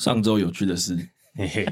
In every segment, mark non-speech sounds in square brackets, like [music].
上周有趣的事，[laughs] 嘿嘿，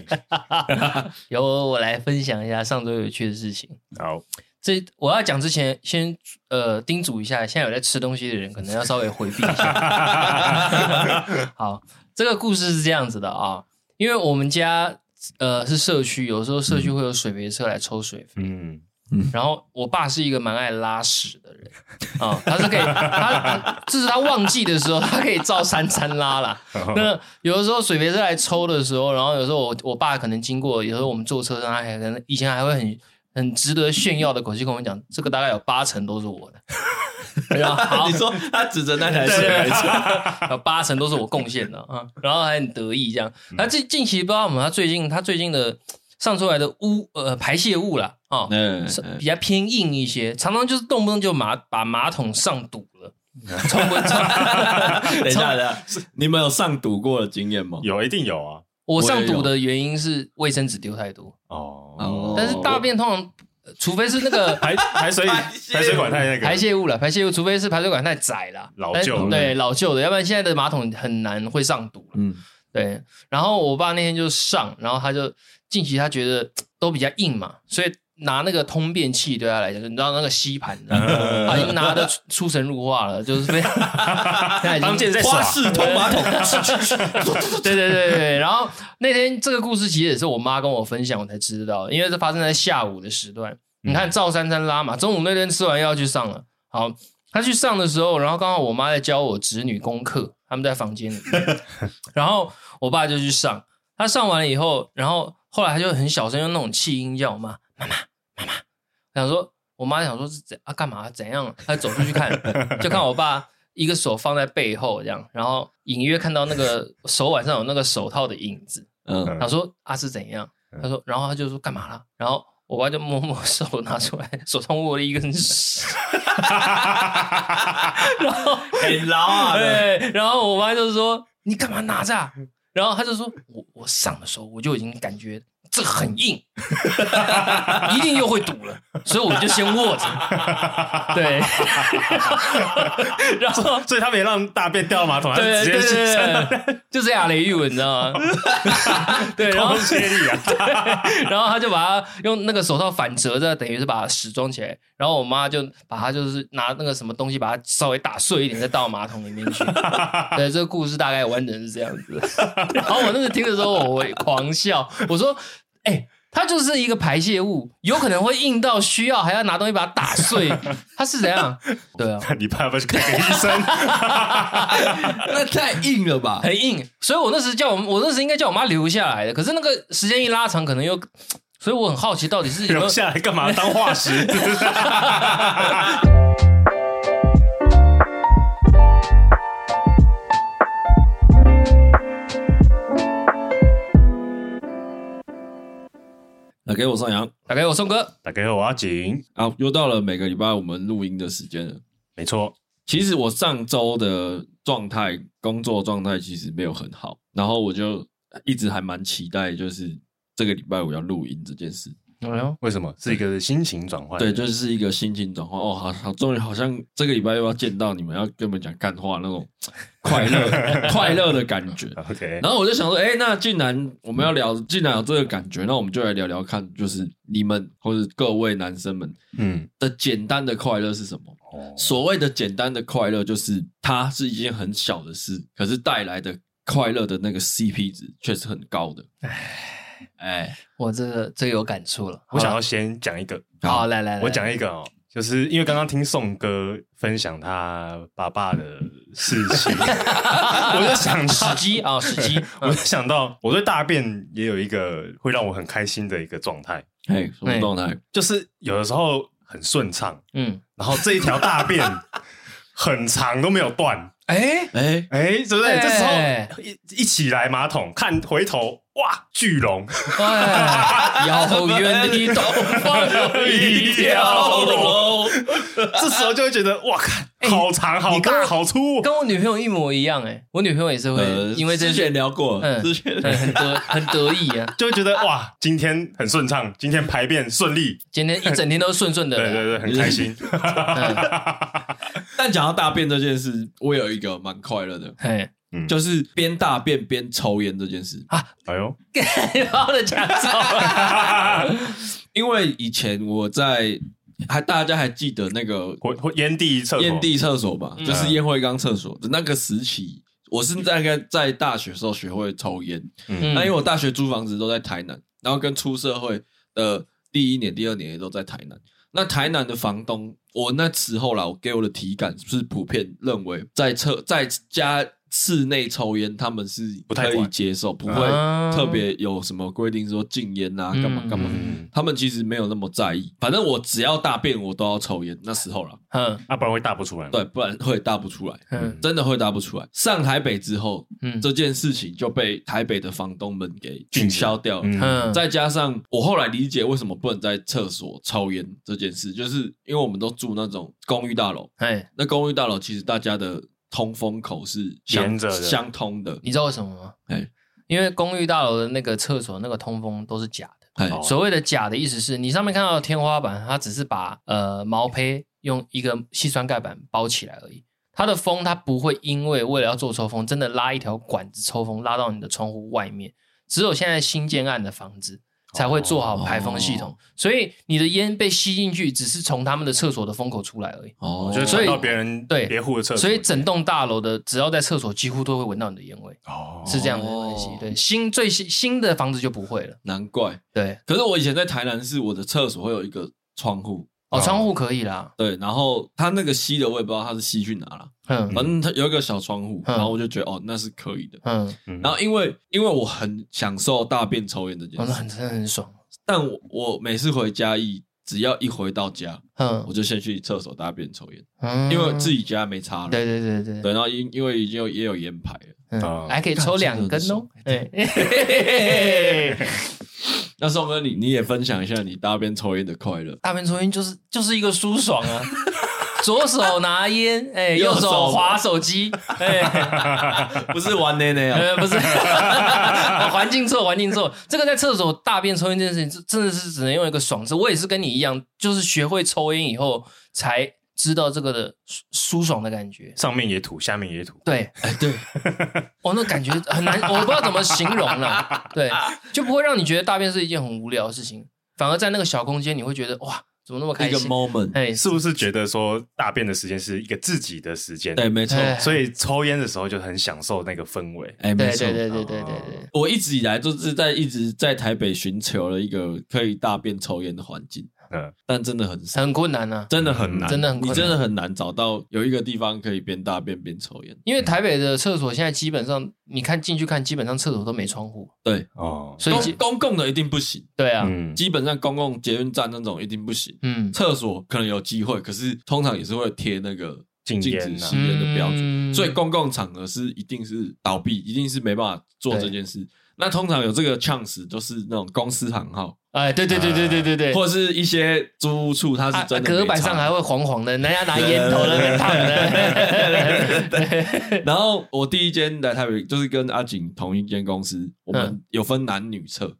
由我来分享一下上周有趣的事情。好，这我要讲之前，先呃叮嘱一下，现在有在吃东西的人，可能要稍微回避一下。[laughs] 好，这个故事是这样子的啊，因为我们家呃是社区，有时候社区会有水肥车来抽水肥。嗯。嗯，然后我爸是一个蛮爱拉屎的人 [laughs] 啊、哦，他是可以，他这是他旺季的时候，他可以照三餐拉啦。那有的时候水肥车来抽的时候，然后有时候我我爸可能经过，有时候我们坐车上，他还可能以前还会很很值得炫耀的口气跟我们讲，这个大概有八成都是我的。[laughs] 然后你说他指着那台车，[laughs] 有八成都是我贡献的啊，然后还很得意这样。他近近期不知道什么，他最近他最近的。上出来的污呃排泄物啦，哦，嗯，比较偏硬一些，常常就是动不动就马把马桶上堵了，冲不冲。等一下，等一下，你们有上堵过的经验吗？有，一定有啊。我上堵的原因是卫生纸丢太多哦，但是大便通常，除非是那个 [laughs] 排排水排水管太那个排泄物了，排泄物，除非是排水管太窄了，老旧对老旧的，要不然现在的马桶很难会上堵。嗯，对。然后我爸那天就上，然后他就。近期他觉得 [tsk] 都比较硬嘛，所以拿那个通便器对他来讲，你知道那个吸盘，他已经拿的 [laughs] 出神入化了，就是非常 [laughs] 当剑在花式通马桶。[laughs] 对对对对，然后那天这个故事其实也是我妈跟我分享，我才知道，因为这发生在下午的时段。你看赵珊珊拉嘛，中午那天吃完药去上了，好，他去上的时候，然后刚好我妈在教我侄女功课，他们在房间里面，然后我爸就去上，他上完了以后，然后。后来他就很小声用那种气音叫我妈妈妈妈妈，想说我妈想说是怎啊干嘛怎样？她走出去看，[laughs] 就看我爸一个手放在背后这样，然后隐约看到那个手腕上有那个手套的影子。嗯，他说啊是怎样？他说，然后他就说干嘛了？然后我爸就摸摸手 [laughs] 拿出来，手上握了一根屎。[laughs] 然后很牢啊，对，然后我妈就说你干嘛拿着啊？然后他就说：“我我上的时候我就已经感觉这很硬，[laughs] 一定又会堵了，所以我们就先握着。[laughs] 对，[laughs] 然后所以他没让大便掉到马桶，他直接去上，就是亚雷玉文，你知道吗？对，然后接力啊，然后他就把他用那个手套反折着，等于是把屎装起来。然后我妈就把他就是拿那个什么东西把它稍微打碎一点，再倒马桶里面去。对，这个故事大概完整是这样子。”然后我那时听的时候，我会狂笑。我说：“哎、欸，它就是一个排泄物，有可能会硬到需要还要拿东西把它打碎，[laughs] 它是怎样？对啊，[laughs] 你怕不要去看个医生？[laughs] 那太硬了吧，很硬。所以我那时叫我，我那时应该叫我妈留下来的。可是那个时间一拉长，可能又……所以我很好奇，到底是留下来干嘛？当化石？”打给我宋阳，打给我宋哥，打给我阿景。好，又到了每个礼拜我们录音的时间了。没错，其实我上周的状态，工作状态其实没有很好，然后我就一直还蛮期待，就是这个礼拜我要录音这件事。哎呦，为什么？是一个心情转换？对，就是一个心情转换。哦，好好，终于好像这个礼拜又要见到你们，要跟我们讲干话那种 [laughs] 快乐、快乐的感觉。[laughs] OK。然后我就想说，哎，那既然我们要聊，既然有这个感觉，那我们就来聊聊看，就是你们或者各位男生们，嗯，的简单的快乐是什么？哦，所谓的简单的快乐，就是它是一件很小的事，可是带来的快乐的那个 CP 值却是很高的。唉。哎，我这个最有感触了。我想要先讲一个，好，来来来，我讲一个哦，就是因为刚刚听宋哥分享他爸爸的事情，[laughs] 我就想时机啊，时机，[laughs] 我就想到我对大便也有一个会让我很开心的一个状态。哎，什么状态？就是有的时候很顺畅，嗯，然后这一条大便很长都没有断。哎哎哎，对不对？这时候一一起来马桶看回头。哇，巨龙！遥远的东方有一条龙。这时候就会觉得，哇，看好长、好大、好粗，跟我女朋友一模一样。哎，我女朋友也是会，因为之前聊过，之前很得很得意啊，[laughs] 就会觉得哇，今天很顺畅，今天排便顺利，今天一整天都顺顺的，对对对，很开心。[laughs] 但讲到大便这件事，我有一个蛮快乐的，嗯，就是边大便边抽烟这件事啊。哎呦，把我的讲走了。因为以前我在还大家还记得那个烟蒂厕所，烟蒂厕所吧，就是烟灰缸厕所的那个时期。我是大概在大学时候学会抽烟，嗯，那因为我大学租房子都在台南，然后跟出社会的第一年、第二年也都在台南。那台南的房东，我那时候啦，我给我的体感是普遍认为在厕在家。室内抽烟，他们是不太可以接受，不会特别有什么规定说禁烟啊，干嘛干嘛。他们其实没有那么在意，反正我只要大便，我都要抽烟。那时候了，嗯，那不然会大不出来。对，不然会大不出来，嗯，真的会大不出来。上台北之后，嗯，这件事情就被台北的房东们给取消掉了。嗯，再加上我后来理解为什么不能在厕所抽烟这件事，就是因为我们都住那种公寓大楼，哎，那公寓大楼其实大家的。通风口是连着的相通的，你知道为什么吗？哎，因为公寓大楼的那个厕所那个通风都是假的。哎，所谓的假的意思是你上面看到的天花板，它只是把呃毛坯用一个细酸盖板包起来而已。它的风它不会因为为了要做抽风，真的拉一条管子抽风拉到你的窗户外面。只有现在新建案的房子。才会做好排风系统，哦、所以你的烟被吸进去，只是从他们的厕所的风口出来而已。哦，就传到别人对别户的厕所，所以整栋大楼的只要在厕所，几乎都会闻到你的烟味。哦，是这样的关系。对，新最新新的房子就不会了。难怪。对，可是我以前在台南市，我的厕所会有一个窗户。哦，窗户可以啦。对，然后它那个吸的，我也不知道它是吸去哪了。嗯，反正它有一个小窗户，然后我就觉得哦，那是可以的。嗯，然后因为因为我很享受大便抽烟这件事，很真的很爽。但我我每次回家一只要一回到家，嗯，我就先去厕所大便抽烟，嗯，因为自己家没插了。对对对对。对，然后因因为已经有也有烟牌了，还可以抽两根哦。对。[laughs] [laughs] [laughs] 那宋哥，你你也分享一下你大便抽烟的快乐。大便抽烟就是就是一个舒爽啊，[laughs] 左手拿烟，哎，右手划手机，哎 [laughs] [laughs] 不是玩奶奶啊，不是，环境错，环境错。这个在厕所大便抽烟这件事情，真的是只能用一个爽字。我也是跟你一样，就是学会抽烟以后才。知道这个的舒爽的感觉，上面也吐，下面也吐。对，[laughs] 哎，对，我、哦、那感觉很难，我不知道怎么形容了。对，[laughs] 就不会让你觉得大便是一件很无聊的事情，反而在那个小空间，你会觉得哇，怎么那么开心？一个 moment，哎，是不是觉得说大便的时间是一个自己的时间？对，没错。所以抽烟的时候就很享受那个氛围。哎，没错，对对对对对对。我一直以来都是在一直在台北寻求了一个可以大便抽烟的环境。嗯，但真的很少。很困难呢，真的很难，真的很，你真的很难找到有一个地方可以边大便边抽烟。因为台北的厕所现在基本上，你看进去看，基本上厕所都没窗户。对。哦，所以公共的一定不行。对啊，基本上公共捷运站那种一定不行。嗯，厕所可能有机会，可是通常也是会贴那个禁止吸烟的标准，所以公共场合是一定是倒闭，一定是没办法做这件事。那通常有这个 chance 都是那种公司行号。哎，对对对对对对对，或者是一些租屋处，它是真的。隔板上还会黄黄的，人家拿烟头在那烫的。对。然后我第一间来台北，就是跟阿景同一间公司，我们有分男女厕，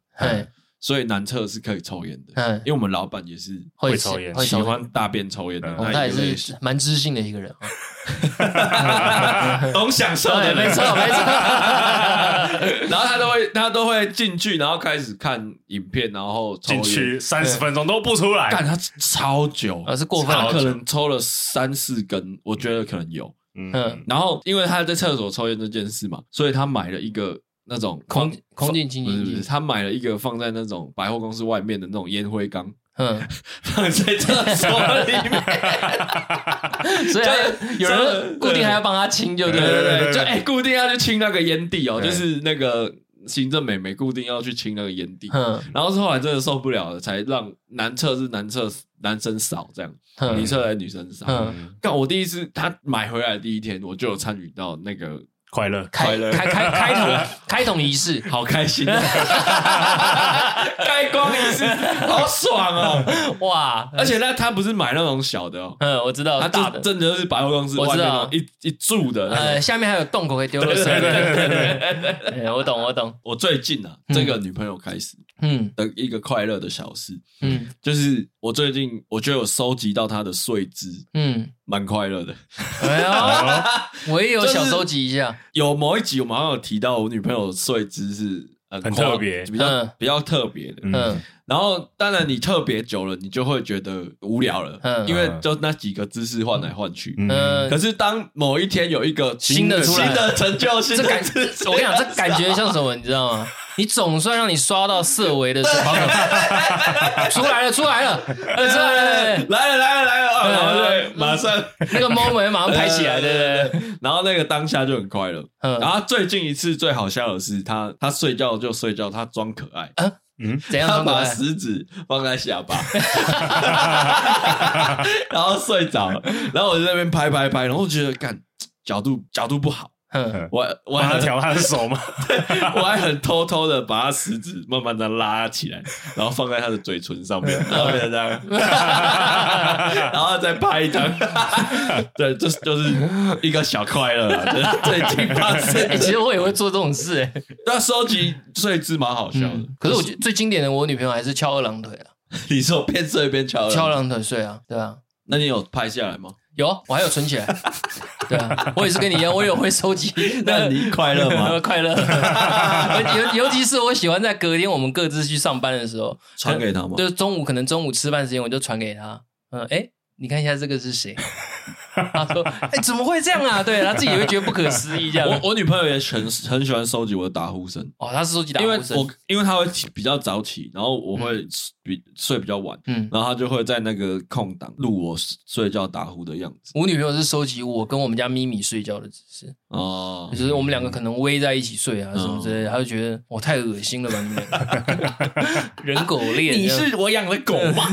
所以男厕是可以抽烟的。嗯，因为我们老板也是会抽烟，喜欢大便抽烟的。他也是蛮知性的一个人。[laughs] 懂享受的，没错没错。[laughs] 然后他都会他都会进去，然后开始看影片，然后进去三十分钟都不出来，干他超久，而是过分，可能抽了三四根，我觉得可能有。嗯，然后因为他在厕所抽烟这件事嘛，所以他买了一个那种空空气清新机，他买了一个放在那种百货公司外面的那种烟灰缸。嗯，[laughs] 放在厕所里面，所以有人固定还要帮他清，就对对对，就哎，固定要去清那个烟蒂哦，就是那个行政美眉固定要去清那个烟蒂。嗯，然后是后来真的受不了了，才让男厕是男厕男生扫这样，女厕来女生扫。嗯，但我第一次他买回来第一天，我就有参与到那个。快乐，快乐，开开开桶，[laughs] 开桶仪式，好开心啊！[laughs] 开光仪式，好爽哦！[laughs] 哇！而且那他不是买那种小的哦，嗯，我知道，他大的真的是百货公司外面一一柱的，呃，下面还有洞口可以丢垃圾。对对对对，我懂，我懂。我最近啊，这个女朋友开始，嗯，的一个快乐的小事，嗯，就是我最近我觉得有收集到她的睡姿，嗯。蛮快乐的。哎呀，[laughs] 我也有想收集一下。有某一集我们好像有提到，我女朋友睡姿是很特别，比较比较特别的。嗯。然后，当然你特别久了，你就会觉得无聊了，因为就那几个姿势换来换去。嗯，可是当某一天有一个新的新的成就，新的感，我跟你讲，这感觉 [laughs] 像什么，你知道吗？你总算让你刷到色违的时候，[laughs] 出来了，出来了，出来了，来了，来了，来了，然后就马上那个 moment 马上拍起来，对对对？然后那个当下就很快乐。然后最近一次最好笑的是，他他睡觉就睡觉，他装可爱。嗯，怎样？他把食指放在下巴，[laughs] 然后睡着了，然后我就在那边拍拍拍，然后我觉得干角度角度不好。我我还调他的手吗？[laughs] 我还很偷偷的把他食指慢慢的拉起来，然后放在他的嘴唇上面，然后这样，然后再拍一张。[laughs] 对，这就是一个小快乐了。最近发生，其实我也会做这种事，哎，那收集睡姿蛮好笑的。可是我觉得最经典的，我女朋友还是翘二郎腿啊。[laughs] 你说边睡边翘翘二郎腿睡啊？对啊。那你有拍下来吗？有，我还有存起来。[laughs] 对啊，我也是跟你一样，我也会收集。[laughs] 那你快乐吗？[laughs] 快乐。尤尤其是我喜欢在隔天我们各自去上班的时候传给他吗？就是中午可能中午吃饭时间，我就传给他。嗯，哎，你看一下这个是谁？他说：“哎，怎么会这样啊？”对，他自己也会觉得不可思议。这样，我我女朋友也很很喜欢收集我的打呼声。哦，她是收集打呼声，因为我因为她会比较早起，然后我会比睡比较晚，嗯，然后她就会在那个空档录我睡觉打呼的样子。我女朋友是收集我跟我们家咪咪睡觉的姿势哦，就是我们两个可能偎在一起睡啊什么之类的，他就觉得我太恶心了吧？你们 [laughs] 人狗恋，你是我养的狗吗？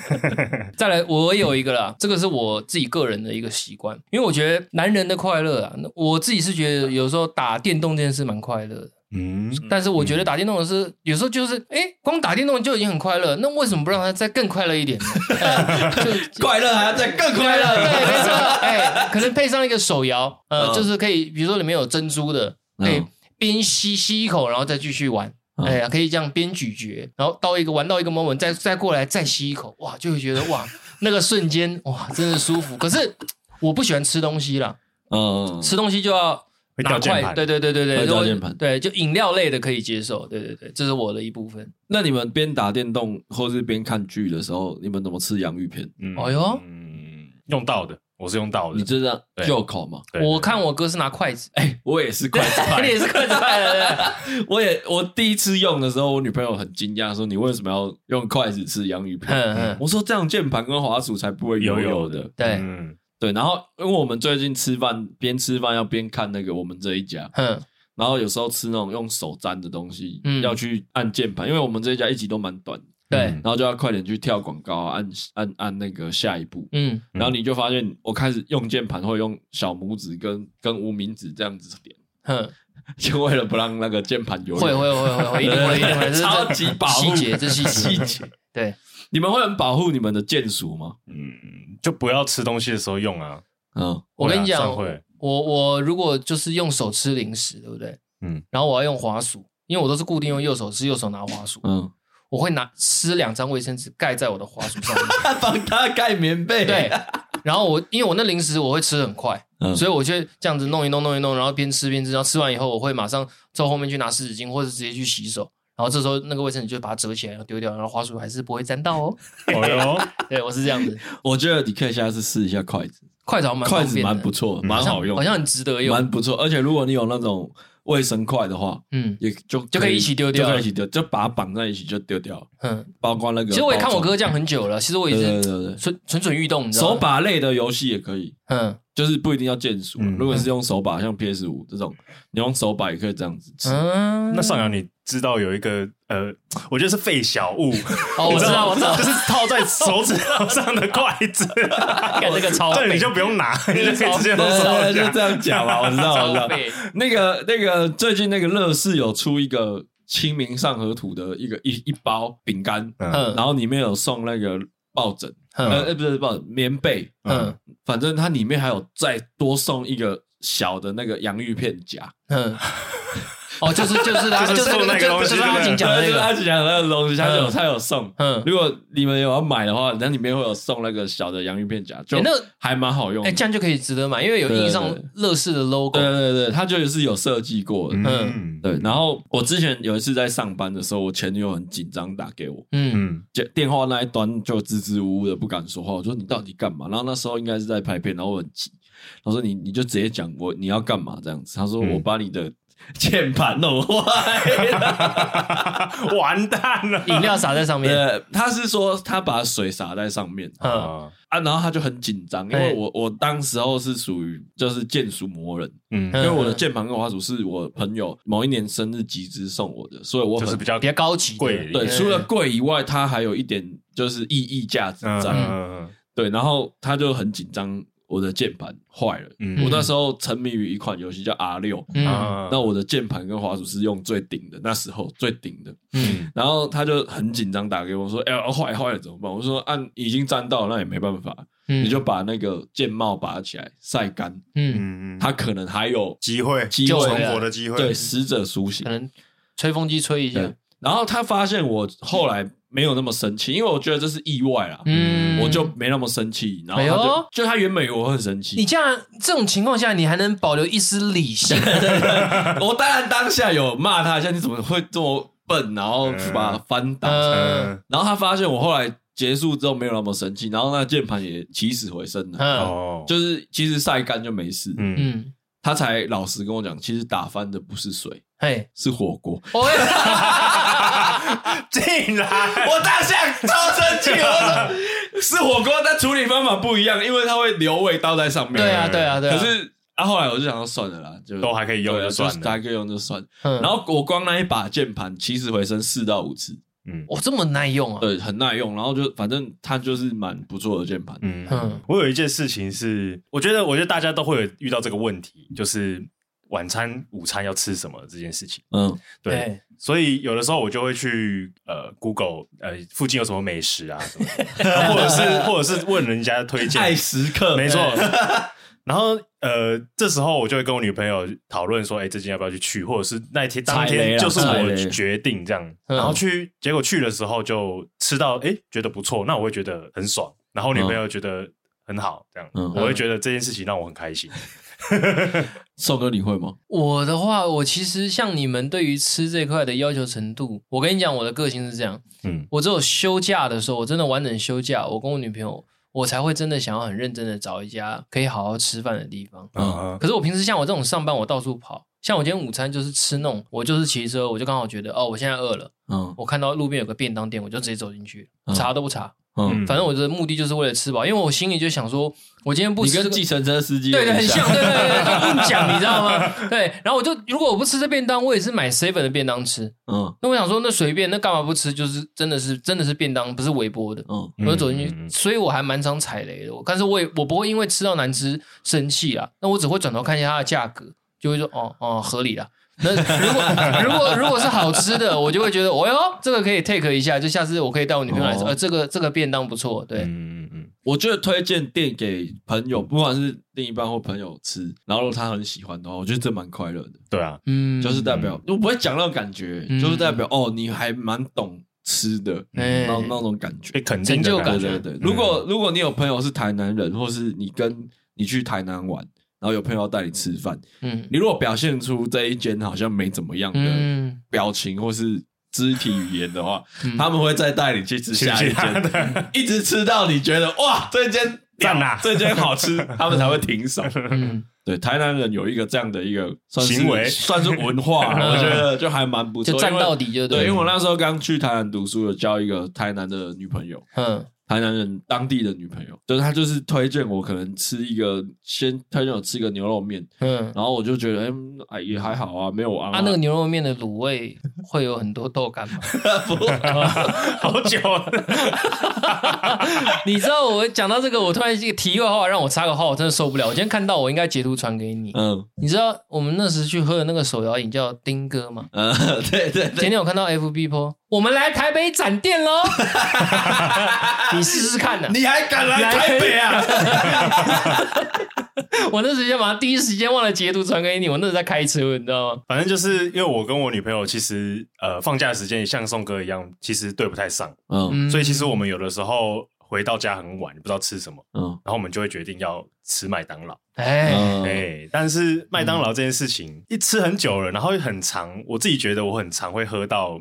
[laughs] 再来，我有一个啦，这个是我自己个人的。一个习惯，因为我觉得男人的快乐啊，我自己是觉得有时候打电动这件事蛮快乐的，嗯，但是我觉得打电动的是有时候就是，哎，光打电动就已经很快乐，那为什么不让他再更快乐一点呢？[laughs] [laughs] 就快乐还要再更快乐，对，没错，哎，可能配上一个手摇，呃，就是可以，比如说里面有珍珠的，可以边吸吸一口，然后再继续玩，哎呀，可以这样边咀嚼，然后到一个玩到一个 moment，再再过来再吸一口，哇，就会觉得哇。那个瞬间哇，真的舒服。可是我不喜欢吃东西啦，嗯，吃东西就要拿筷，对对对对对，掉键盘，对，就饮料类的可以接受，对对对，这是我的一部分。那你们边打电动或是边看剧的时候，你们怎么吃洋芋片？嗯，哎呦，嗯，用到的，我是用到的。你知道就口吗？我看我哥是拿筷子，哎，我也是筷子派，[laughs] 你也是筷子派的。[laughs] 我也我第一次用的时候，我女朋友很惊讶，说你为什么要用筷子吃洋芋片？我说这样键盘跟滑鼠才不会油油的。对，对。然后因为我们最近吃饭边吃饭要边看那个我们这一家，然后有时候吃那种用手沾的东西，嗯要去按键盘，因为我们这一家一集都蛮短。对，然后就要快点去跳广告，按按按那个下一步。嗯，然后你就发现，我开始用键盘会用小拇指跟跟无名指这样子点，哼，[laughs] 就为了不让那个键盘油。会会会 [laughs] 会，一定会一定会，超级保护细节，这细节细 [laughs] 节。对，你们会很保护你们的键鼠吗？嗯，就不要吃东西的时候用啊。嗯，我跟你讲，我我如果就是用手吃零食，对不对？嗯，然后我要用滑鼠，因为我都是固定用右手吃，右手拿滑鼠。嗯。我会拿撕两张卫生纸盖在我的滑鼠上面，[laughs] 帮他盖棉被。对，然后我因为我那零食我会吃很快，嗯、所以我就这样子弄一弄弄一弄，然后边吃边吃，然后吃完以后我会马上从后面去拿湿纸巾，或者直接去洗手。然后这时候那个卫生纸就把它折起来，然后丢掉，然后花束还是不会沾到哦。哦哟，对，我是这样子。[laughs] 我觉得你可以下次试一下筷子，筷子蛮筷子蛮不错，蛮好用，好像很值得用，蛮不错。而且如果你有那种。卫生筷的话，嗯，也就就可以一起丢掉，就可以一起丢，就把它绑在一起就丢掉。嗯，包括那个，其实我也看我哥这样很久了。其实我也是蠢蠢蠢欲动，手把类的游戏也可以。嗯，就是不一定要键鼠。如果是用手把，像 PS 五这种，你用手把也可以这样子吃。嗯，那上扬你知道有一个呃，我觉得是费小物。哦，我知道，我知道，就是套在手指头上的筷子。[laughs] 干这个超，对，你就不用拿，[laughs] 你就可以直接用手就这样讲嘛。我知道，我知道。那个那个最近那个乐事有出一个清明上河图的一个一一包饼干，嗯，然后里面有送那个抱枕。呃，不是抱枕，棉被，嗯，反正它里面还有再多送一个小的那个洋芋片夹，嗯，哦，就是就是他就是那个东西，就是阿锦讲的那个，阿锦讲的那个东西，他有他有送。嗯，如果你们有要买的话，那里面会有送那个小的洋芋片夹，就那个还蛮好用。哎，这样就可以值得买，因为有印上乐视的 logo。对对对，它就是有设计过的。嗯，对。然后我之前有一次在上班的时候，我前女友很紧张打给我，嗯，电话那一端就支支吾吾的不敢说话。我说你到底干嘛？然后那时候应该是在拍片，然后我很急。他说你你就直接讲我你要干嘛这样子。他说我把你的。键盘弄坏了，完蛋了！饮料洒在上面。对，他是说他把水洒在上面，啊，然后他就很紧张，因为我我当时候是属于就是键鼠魔人，嗯，因为我的键盘跟滑鼠是我朋友某一年生日集资送我的，所以我很比较比较高级，贵。对，除了贵以外，它还有一点就是意义价值在，嗯，对，然后他就很紧张。我的键盘坏了，嗯、我那时候沉迷于一款游戏叫 R 六，嗯，那我的键盘跟滑鼠是用最顶的，那时候最顶的，嗯，然后他就很紧张打给我说，哎、欸，坏坏了怎么办？我说按、啊、已经粘到了，那也没办法，嗯、你就把那个键帽拔起来晒干，嗯。嗯，他可能还有机会，机会。存活的机会，对，死者苏醒，可能吹风机吹一下，然后他发现我后来。没有那么生气，因为我觉得这是意外啦，嗯，我就没那么生气。然后他就，哎、就他原本以为我很生气。你这样这种情况下，你还能保留一丝理性？[laughs] 我当然当下有骂他一下，你怎么会这么笨？然后把他翻倒。嗯、然后他发现我后来结束之后没有那么生气，然后那个键盘也起死回生了。哦、嗯，就是其实晒干就没事。嗯，他才老实跟我讲，其实打翻的不是水，嘿，是火锅。[laughs] [laughs] 竟然，我当下超生气！我说是火锅，但处理方法不一样，因为它会留味道在上面。对啊，对啊，对啊。可是啊，后来我就想说算了啦，就都还可以用就算了，还可以用就算。然后我光那一把键盘起死回生四到五次，嗯，哇，这么耐用啊？对，很耐用。然后就反正它就是蛮不错的键盘。嗯，我有一件事情是，我觉得，我觉得大家都会有遇到这个问题，就是。晚餐、午餐要吃什么这件事情，嗯，对，欸、所以有的时候我就会去呃，Google 呃，附近有什么美食啊，什么 [laughs] 或者是或者是问人家推荐。爱食客，没错。[laughs] 然后呃，这时候我就会跟我女朋友讨论说，哎、欸，这间要不要去去？或者是那一天当天就是我决定这样，然后去，结果去的时候就吃到，哎、欸，觉得不错，那我会觉得很爽，然后女朋友觉得很好，这样，嗯、我会觉得这件事情让我很开心。[laughs] 寿哥，你会吗？我的话，我其实像你们对于吃这块的要求程度，我跟你讲，我的个性是这样。嗯，我只有休假的时候，我真的完整休假，我跟我女朋友，我才会真的想要很认真的找一家可以好好吃饭的地方。嗯，可是我平时像我这种上班，我到处跑，像我今天午餐就是吃那种，我就是骑车，我就刚好觉得哦，我现在饿了。嗯，我看到路边有个便当店，我就直接走进去，查都不查。嗯，反正我的目的就是为了吃饱，因为我心里就想说，我今天不吃，你跟计程车司机对对很像，对对对，就硬讲，你知道吗？[laughs] 对，然后我就如果我不吃这便当，我也是买 seven 的便当吃。嗯，那我想说，那随便，那干嘛不吃？就是真的是真的是便当，不是微波的。嗯，我就走进去，所以我还蛮常踩雷的。但是我也我不会因为吃到难吃生气啊，那我只会转头看一下它的价格，就会说哦哦合理了。那如果 [laughs] 如果如果是好吃的，我就会觉得，哦哟，这个可以 take 一下，就下次我可以带我女朋友来吃。呃，这个这个便当不错，对，嗯嗯嗯，我觉得推荐店给朋友，不管是另一半或朋友吃，然后他很喜欢的话，我觉得这蛮快乐的。对啊，嗯，就是代表我不会讲那种感觉，就是代表哦，你还蛮懂吃的，那那种感觉，肯定成就感觉。对，如果如果你有朋友是台南人，或是你跟你去台南玩。然后有朋友要带你吃饭，嗯，你如果表现出这一间好像没怎么样的表情或是肢体语言的话，他们会再带你去吃下一间，一直吃到你觉得哇，这间赞啊，这间好吃，[laughs] 他们才会停手。[laughs] 对，台南人有一个这样的一个行为，算是文化，[laughs] 我觉得就还蛮不错，就站到底就对。因为我那时候刚去台南读书，有交一个台南的女朋友，嗯。台南人当地的女朋友，就是他就是推荐我可能吃一个，先推荐我吃一个牛肉面，嗯，然后我就觉得，哎，也还好啊，没有啊。他那个牛肉面的卤味会有很多豆干吗？[laughs] 不，[laughs] 好久了。[laughs] 你知道我讲到这个，我突然一个题外话，让我插个话，我真的受不了。我今天看到，我应该截图传给你。嗯，你知道我们那时去喝的那个手摇饮叫丁哥吗？嗯，对对对。前天我看到 FB po。我们来台北展店喽！[laughs] 你试试看呢？你还敢来台北啊？[laughs] 我那时间马上第一时间忘了截图传给你，我那时在开车，你知道吗？反正就是因为我跟我女朋友其实呃放假的时间也像宋哥一样，其实对不太上，嗯，所以其实我们有的时候回到家很晚，不知道吃什么，嗯，然后我们就会决定要吃麦当劳，哎。哎，但是麦当劳这件事情一吃很久了，然后又很长，我自己觉得我很常会喝到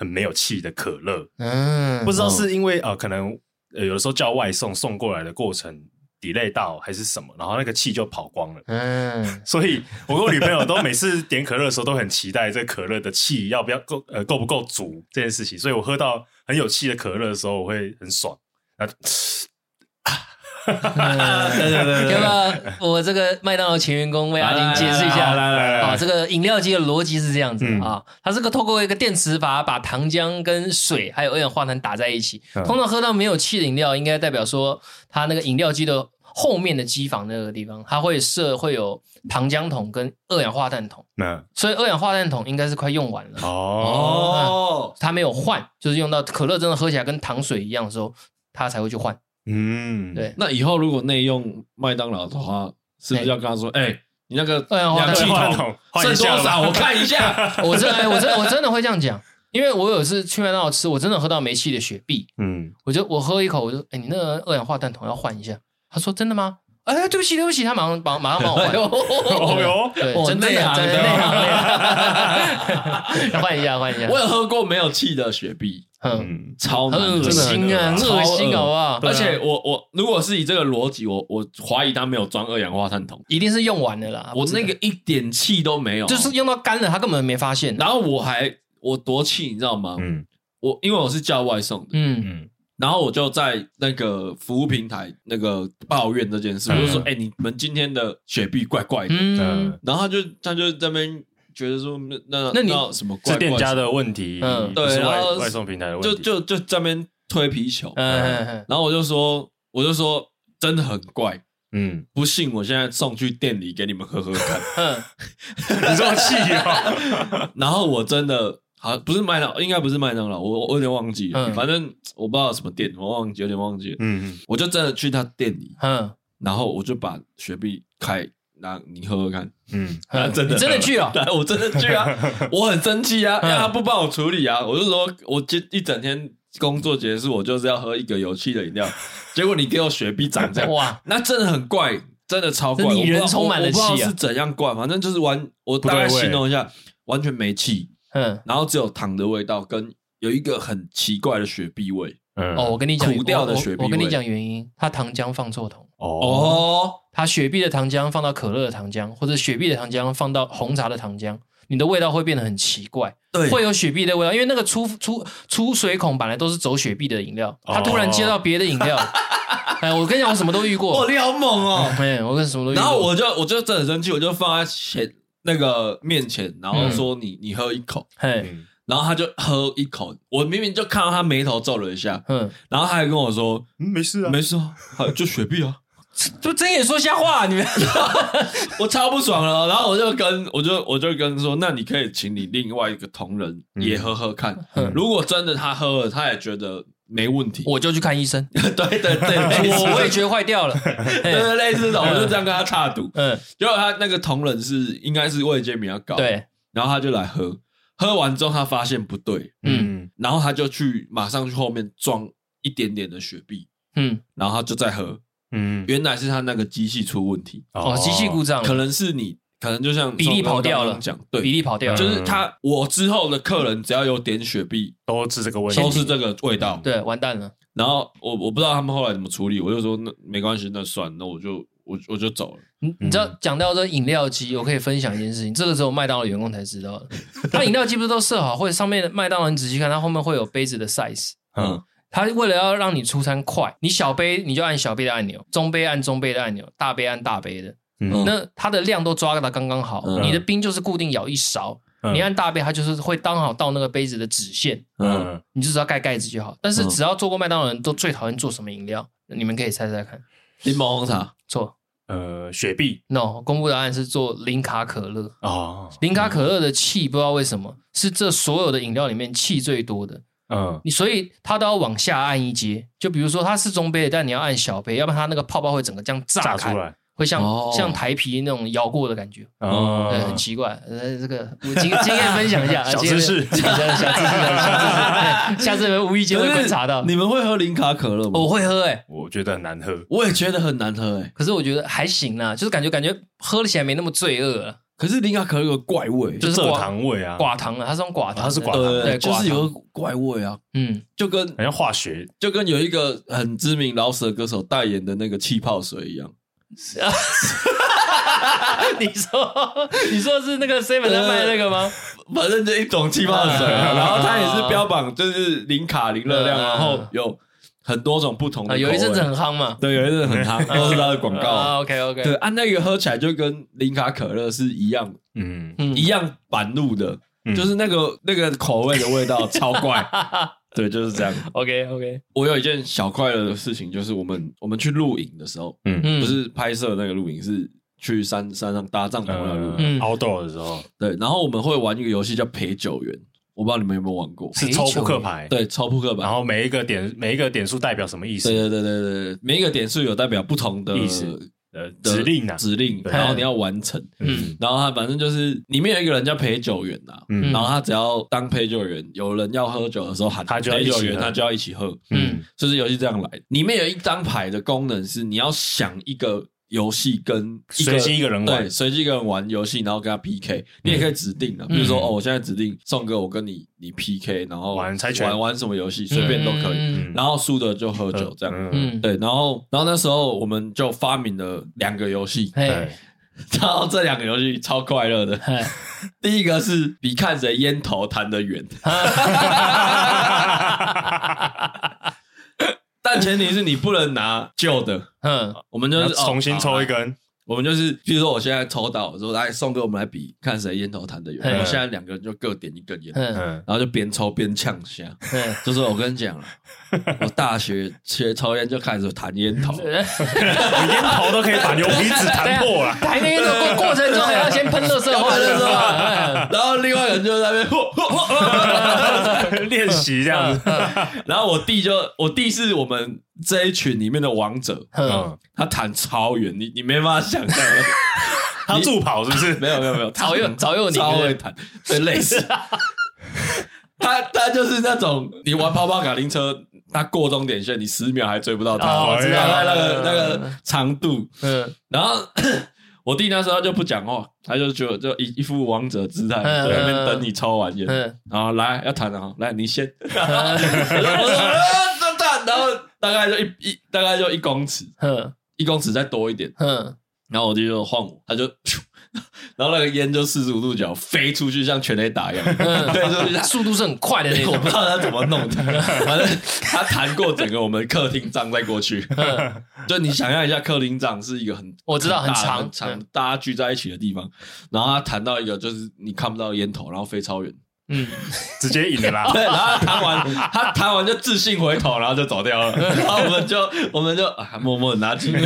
很没有气的可乐，嗯，不知道是因为呃可能呃有的时候叫外送送过来的过程。delay 到还是什么，然后那个气就跑光了。嗯，[laughs] 所以我跟我女朋友都每次点可乐的时候都很期待这可乐的气要不要够呃够不够足这件事情。所以我喝到很有气的可乐的时候，我会很爽。啊，[tsk] [laughs] 对对对，要不要我这个麦当劳前员工为阿金解释一下？来来来，啊，这个饮料机的逻辑是这样子啊，它这个透过一个电磁阀把糖浆跟水还有二氧化碳打在一起。通常喝到没有气的饮料，应该代表说它那个饮料机的。后面的机房那个地方，它会设会有糖浆桶跟二氧化碳桶，那所以二氧化碳桶应该是快用完了哦，它没有换，就是用到可乐真的喝起来跟糖水一样的时候，它才会去换。嗯，对。那以后如果内用麦当劳的话，是不是要跟他说，哎、欸，你那个二氧化碳桶剩多少？我看一下。[laughs] 我真的，我真的，我真的会这样讲，因为我有次去麦当劳吃，我真的喝到没气的雪碧。嗯，我就我喝一口，我就哎、欸，你那个二氧化碳桶要换一下。他说：“真的吗？哎，对不起，对不起。”他马上帮，马上帮我换。[laughs] 哦哟，对，真的呀，真的要 [laughs] 换一下，换一下。我有喝过没有气的雪碧，嗯，超恶心啊，恶心，好不好？而且我我如果是以这个逻辑，我我怀疑他没有装二氧化碳桶，一定是用完了啦。我那个一点气都没有，就是用到干了，他根本没发现。然后我还我多气，你知道吗？嗯，我因为我是叫外送的，嗯嗯。然后我就在那个服务平台那个抱怨这件事，我就说：“哎，你们今天的雪碧怪怪的。”然后他就他就在那边觉得说：“那那你什么怪店家的问题？嗯，对，然后外送平台的问题，就就就在那边推皮球。然后我就说，我就说真的很怪。嗯，不信我现在送去店里给你们喝喝看。[laughs] 你这么气啊？[laughs] 然后我真的。好，不是麦当，应该不是麦当劳，我我有点忘记了，嗯、反正我不知道什么店，我忘记，有点忘记了。嗯。嗯，我就真的去他店里，嗯，然后我就把雪碧开，那你喝喝看，[laughs] 嗯，真的，你真的去啊？[laughs] 对，我真的去啊，[laughs] 我很生气啊，因为他不帮我处理啊，我就说，我今一整天工作结束，我就是要喝一个有气的饮料，结果你给我雪碧长这样，哇，那真的很怪，真的超怪，你人充满了气啊，是怎样怪？反正就是完，我大概形容一下，完全没气。嗯，然后只有糖的味道，跟有一个很奇怪的雪碧味。嗯，哦，我跟你讲，苦掉的雪碧味。我跟你讲原因，它糖浆放错桶。哦，它雪碧的糖浆放到可乐的糖浆，或者雪碧的糖浆放到红茶的糖浆，你的味道会变得很奇怪。对，会有雪碧的味道，因为那个出出出水孔本来都是走雪碧的饮料，它突然接到别的饮料。[laughs] 哎，我跟你讲，我什么都遇过。哦，你好猛哦！哎，我跟什么都遇过。然后我就我就真的很生气，我就放在前。那个面前，然后说你、嗯、你喝一口，嘿，然后他就喝一口，我明明就看到他眉头皱了一下，嗯，然后他还跟我说，嗯，没事啊，没事啊，就雪碧啊，[laughs] 就睁眼说瞎话，你们，[laughs] 我超不爽了，然后我就跟我就我就跟说，那你可以请你另外一个同仁也喝喝看，嗯、如果真的他喝了，他也觉得。没问题，我就去看医生。[laughs] 对对对，[laughs] 我我也觉得坏掉了。[laughs] 对对，类似的，我就这样跟他插赌。嗯，结果他那个同仁是应该是位阶比较高，对。然后他就来喝，喝完之后他发现不对，嗯，然后他就去马上去后面装一点点的雪碧，嗯，然后他就再喝，嗯，原来是他那个机器出问题，哦，机器故障，可能是你。可能就像比例跑掉了，讲对，比例跑掉了，就是他。我之后的客人只要有点雪碧，都是这个味，都是这个味道。对，完蛋了。然后我我不知道他们后来怎么处理，我就说那没关系，那算，那我就我我就走了。你你知道讲到这饮料机，我可以分享一件事情，这个时候麦当劳员工才知道的。[laughs] 他饮料机不是都设好，或者上面的麦当劳，你仔细看，它后面会有杯子的 size。嗯，他为了要让你出餐快，你小杯你就按小杯的按钮，中杯按中杯的按钮，大杯按大杯的。嗯、那它的量都抓的刚刚好，嗯、你的冰就是固定舀一勺，嗯、你按大杯，它就是会刚好到那个杯子的直线，嗯，你就只要盖盖子就好。但是只要做过麦当劳人都最讨厌做什么饮料？你们可以猜猜看，柠檬红茶。错，呃，雪碧，no，公布答案是做零卡可乐。哦，零卡可乐的气不知道为什么是这所有的饮料里面气最多的，嗯，你所以它都要往下按一阶，就比如说它是中杯的，但你要按小杯，要不然它那个泡泡会整个这样炸开。炸出来。会像像台皮那种摇过的感觉，哦，很奇怪。呃，这个我经经验分享一下，小知识，小知识，小知识，下次你们无意间会观察到。你们会喝零卡可乐吗？我会喝，哎，我觉得很难喝，我也觉得很难喝，哎，可是我觉得还行啦，就是感觉感觉喝起来没那么罪恶。可是零卡可乐有个怪味，就是蔗糖味啊，寡糖啊，它是用寡糖，它是寡糖，对，就是有个怪味啊，嗯，就跟好像化学，就跟有一个很知名老舍歌手代言的那个气泡水一样。[laughs] 你说，你说是那个 seven 在卖那个吗？反正就一种气泡水，然后它也是标榜就是零卡零热量，然后有很多种不同的。有一阵子很夯嘛，对，有一阵子很夯，都是它的广告。OK OK，对，按那个喝起来就跟零卡可乐是一样，嗯，一样板路的，就是那个那个口味的味道超怪。[laughs] 对，就是这样。[laughs] OK OK，我有一件小快乐的事情，就是我们我们去露营的时候，嗯，不是拍摄那个露营，是去山山上搭帐篷的露营，outdoor 的时候。对，然后我们会玩一个游戏叫陪酒员，我不知道你们有没有玩过，是抽扑克牌，对，抽扑克牌，然后每一个点每一个点数代表什么意思？对对对对对，每一个点数有代表不同的意思。呃，指令啊，指令，然后你要完成，嗯，然后他反正就是里面有一个人叫陪酒员呐，嗯，然后他只要当陪酒员，有人要喝酒的时候喊他陪酒员，他就要一起喝，嗯，就是游戏这样来。里面有一张牌的功能是你要想一个。游戏跟随机一个人玩，对，随机一个人玩游戏，然后跟他 PK，你也可以指定的，比如说哦，我现在指定宋哥，我跟你你 PK，然后玩猜拳，玩玩什么游戏，随便都可以，然后输的就喝酒这样，对，然后然后那时候我们就发明了两个游戏，对，然后这两个游戏超快乐的，[laughs] 第一个是比看谁烟头弹得远。[laughs] 但前提是你不能拿旧的，嗯，我们就是重新抽一根。我们就是，比如说我现在抽到，说来宋哥，我们来比，看谁烟头弹得远。我现在两个人就各点一根烟，然后就边抽边呛下。就是我跟你讲，[laughs] 我大学学抽烟就开始弹烟头，烟头都可以把牛皮纸弹破了。[laughs] 弹烟的过过程中还要先喷乐色 [laughs] 话，是吧？然后另外一个人就在那边练习这样子。然后我弟就，我弟是我们。这一群里面的王者，嗯，他弹超远，你你没办法想象，[laughs] 他助跑是不是？没有没有没有，[laughs] 早有早有你超会弹，对，类似。[laughs] 他他就是那种你玩跑跑卡丁车，他过终点线，你十秒还追不到他，我知道他那个那个长度，嗯。然后 [clears throat] 我弟那时候就不讲话，他就觉得就一一副王者姿态，在那边等你抽完烟，然后来要弹了，来你先。然后大概就一一大概就一公尺，哼，一公尺再多一点，哼。然后我弟就晃我，他就，[laughs] 然后那个烟就四十五度角飞出去，像全垒打一样，[laughs] 对，就是速度是很快的那种。[laughs] 我不知道他怎么弄的，反正他弹过整个我们客厅帐再过去。就你想象一下，客厅帐是一个很我知道很长很长，大家聚在一起的地方。然后他弹到一个就是你看不到烟头，然后飞超远。嗯，直接赢了啦。对，然后弹完，他弹完就自信回头，然后就走掉了。[laughs] 然后我们就，我们就啊，默默拿起。[laughs]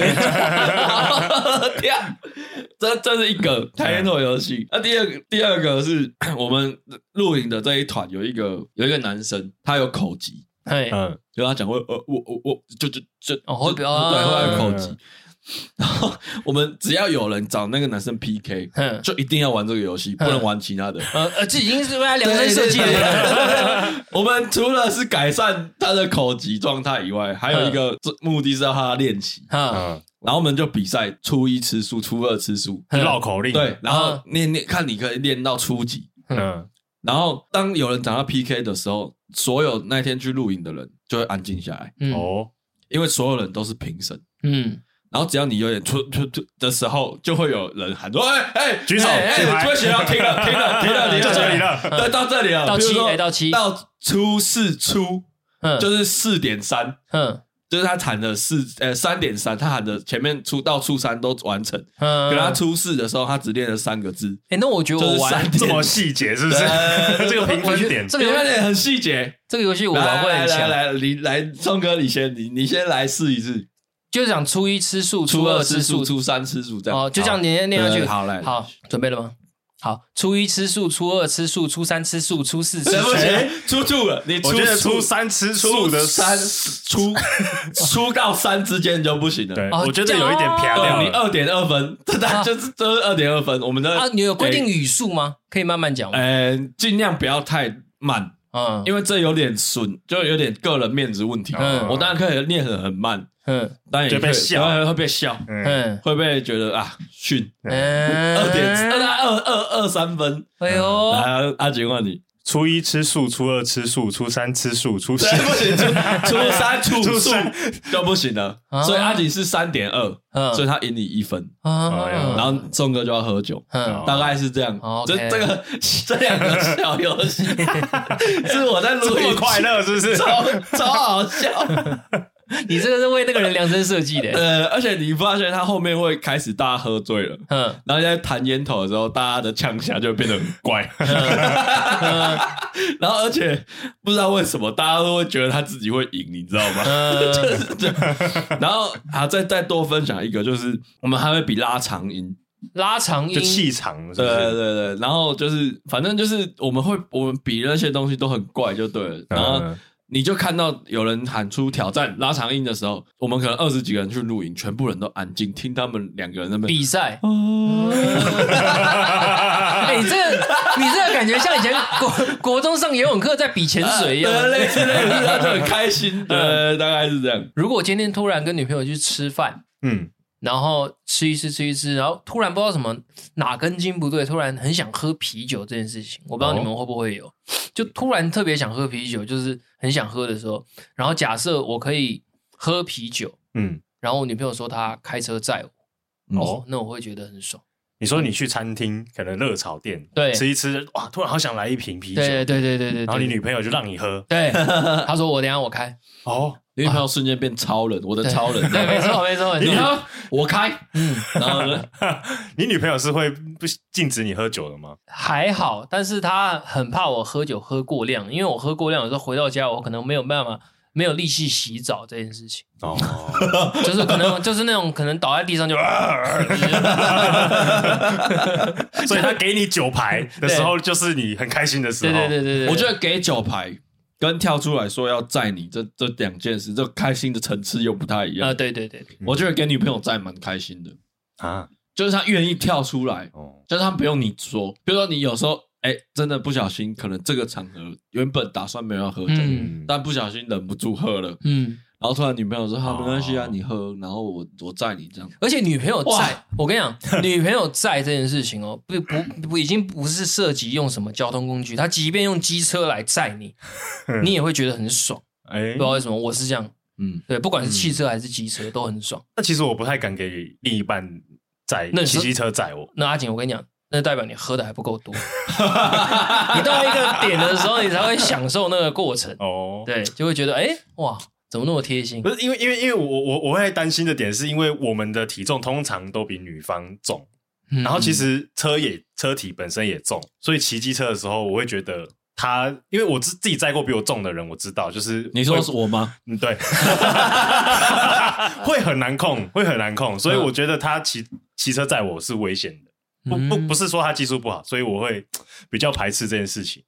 这这是一个弹烟头游戏。那第二个，第二个是 [coughs] 我们录影的这一团有一个有一个男生，他有口疾。嗯，就他讲过，呃，我我我就就就哦，会对，会有口疾。然后我们只要有人找那个男生 PK，就一定要玩这个游戏，不能玩其他的。呃呃，这已经是为他量身设计的。[laughs] 我们除了是改善他的口疾状态以外，还有一个目的是要他练习。嗯，然后我们就比赛，初一吃素，初二吃素，绕口令。对，然后练练看你可以练到初几。嗯，然后当有人找到 PK 的时候，所有那天去录影的人就会安静下来。哦，因为所有人都是评审。嗯。然后只要你有点突突突的时候，就会有人喊说：“哎哎，举手！哎，各位学员停了，停了，停了，[laughs] 停到这里了，对，到这里了。到七，到七，到初四初，嗯，就是四点三，嗯，就是他喊的四，呃，三点三，他喊的前面初到初三都完成，嗯，可他初四的时候，他只练了三个字。哎，那我觉得我玩这么细节，是不是？[laughs] 这个评分点，[laughs] 这个评分点很细节。这个游戏我玩会很强。来来，你来，聪哥，你先，你你先来试一试。”就是讲初一吃素，初二吃素，初三吃素，这样哦，就这样连念下去。好嘞，好，准备了吗？好，初一吃素，初二吃素，初三吃素，初四吃素。初住了，你我觉得初三吃素的三初初 [laughs] 到三之间就不行了。对，我觉得有一点漂亮。你二点二分，这大就是这是二点二分。我们的啊，你有规定语速吗？可以慢慢讲。呃，尽量不要太慢，嗯，因为这有点损，就有点个人面子问题。嗯，我当然可以念很很慢。嗯，当然也会笑，会被笑，嗯，会被觉得啊逊，二点二二二二三分，哎呦，来阿杰问你，初一吃素，初二吃素，初三吃素，初四不行，初 [laughs] 初三初素就不行了，所以阿锦是三点二，所以他赢你一分，然后宋哥就要喝酒，大概是这样，这这个这两个小游戏 [laughs] 是我在录音快乐，是不是？超超好笑。[laughs] 你这个是为那个人量身设计的，[laughs] 呃，而且你发现他后面会开始大家喝醉了，嗯，然后在弹烟头的时候，大家的呛声就会变得很怪，[laughs] 然后而且不知道为什么大家都会觉得他自己会赢，你知道吗？就是这样。然后啊，再再多分享一个，就是我们还会比拉长音，拉长音。就气长，对对对，然后就是反正就是我们会我们比那些东西都很怪，就对了，然后。你就看到有人喊出挑战拉长音的时候，我们可能二十几个人去露营，全部人都安静听他们两个人那边比赛。[laughs] 哎，这个你这个感觉像以前国国中上游泳课在比潜水一样，[laughs] 类似类似，他就很开心。对，大概是这样。如果今天突然跟女朋友去吃饭，嗯。然后吃一吃吃一吃，然后突然不知道什么哪根筋不对，突然很想喝啤酒这件事情，我不知道你们会不会有，就突然特别想喝啤酒，就是很想喝的时候，然后假设我可以喝啤酒，嗯，然后我女朋友说她开车载我，哦，那我会觉得很爽。你说你去餐厅，可能热炒店，对，吃一吃，哇，突然好想来一瓶啤酒，对对对对对，然后你女朋友就让你喝，对，[laughs] 她说我等下我开，哦。女朋友瞬间变超人，我的超人，对，没错没错。你说我开，嗯，然后呢？[laughs] 你女朋友是会不禁止你喝酒的吗？还好，但是她很怕我喝酒喝过量，因为我喝过量，有时候回到家我可能没有办法，没有力气洗澡这件事情。哦，[laughs] 就是可能就是那种可能倒在地上就，[laughs] 所以他给你酒牌的时候，就是你很开心的时候。对对对对，我觉得给酒牌。跟跳出来说要载你，这这两件事，这开心的层次又不太一样。啊！对对对，我觉得给女朋友载蛮开心的。啊，就是她愿意跳出来，哦，就是她不用你说，比如说你有时候哎，真的不小心，可能这个场合原本打算没有要喝酒，但不小心忍不住喝了，嗯。然后突然女朋友说：“好，没关系啊，你喝，然后我我载你这样。”而且女朋友载，我跟你讲，女朋友载这件事情哦，不不不，已经不是涉及用什么交通工具，她即便用机车来载你，[laughs] 你也会觉得很爽。哎，不知道为什么，我是这样。嗯，对，不管是汽车还是机车都很爽。那其实我不太敢给另一半载，那骑机车载我。那阿景，我跟你讲，那代表你喝的还不够多。[laughs] 你到一个点的时候，你才会享受那个过程。哦，对，就会觉得哎哇。怎么那么贴心？不是因为，因为，因为我我我会担心的点，是因为我们的体重通常都比女方重，嗯、然后其实车也车体本身也重，所以骑机车的时候，我会觉得他，因为我自自己载过比我重的人，我知道，就是你说是我吗？嗯，对，[laughs] 会很难控，会很难控，所以我觉得他骑骑车载我是危险的，不不不是说他技术不好，所以我会比较排斥这件事情。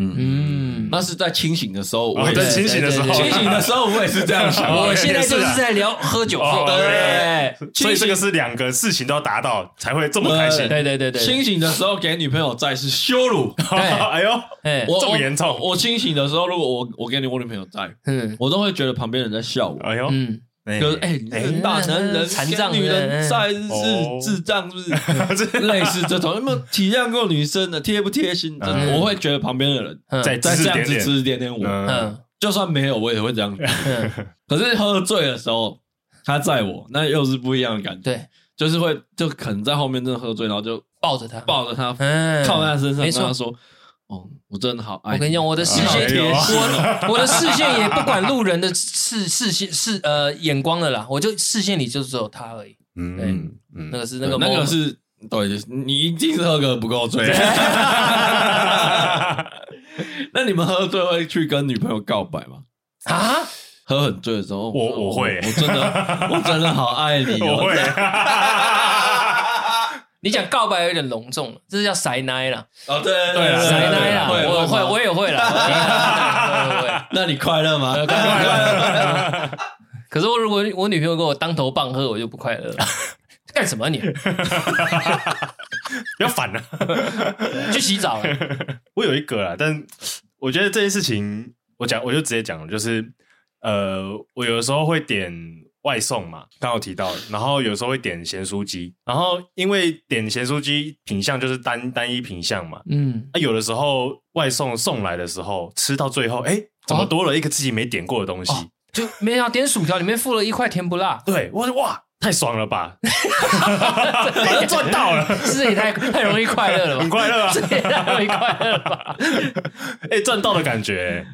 嗯，那是在清醒的时候，我在清醒的时候，清醒的时候我也是这样想。我现在 [laughs] 就是在聊喝酒，对，所以这个是两个事情都要达到才会这么开心。对对对对，清醒的时候给女朋友在是羞辱。[laughs] 哎呦，哎，这么严重。我清醒的时候，如果我我给你我女朋友在，嗯，我都会觉得旁边人在笑我。哎呦，嗯。就是哎，人大男人残障女人在是智障，是不是？[laughs] 类似这种，有没有体谅过女生的？贴不贴心？我会觉得旁边的人在在这样子指指点点我，嗯，就算没有，我也会这样。可是喝醉的时候，他载我，那又是不一样的感觉。对，就是会就可能在后面真的喝醉，然后就抱着他，抱着他，靠在他身上，跟他说。哦，我真的好爱。我跟你讲，我的视线，我 [laughs] 我的视线也不管路人的视视线视呃眼光的啦，我就视线里就只有他而已。嗯，对，那个是那个那个是，对，你一定是喝个不够醉。[laughs] [laughs] 那你们喝醉会去跟女朋友告白吗？啊？喝很醉的时候，我我会，我真的我真的好爱你。我会。你讲告白有点隆重了，这是叫塞奶啦。哦，对对对，塞奶啦，我会，我也会啦。[laughs] 那你快乐吗？快乐。可是我如果我女朋友跟我当头棒喝，我就不快乐了。[laughs] 干什么你？[laughs] 不要反了，去洗澡。我有一个啦，但我觉得这件事情，我讲我就直接讲了，就是呃，我有的时候会点。外送嘛，刚好提到，然后有时候会点咸酥鸡，然后因为点咸酥鸡品相就是单单一品相嘛，嗯，那、啊、有的时候外送送来的时候吃到最后，哎，怎么多了一个自己没点过的东西？哦、就没想到点薯条里面附了一块甜不辣，对，我说哇，太爽了吧，好 [laughs] 像赚到了，是也太太容易快乐了吧，很快乐啊，[laughs] 这也太容易快乐了吧，[laughs] 哎，赚到的感觉。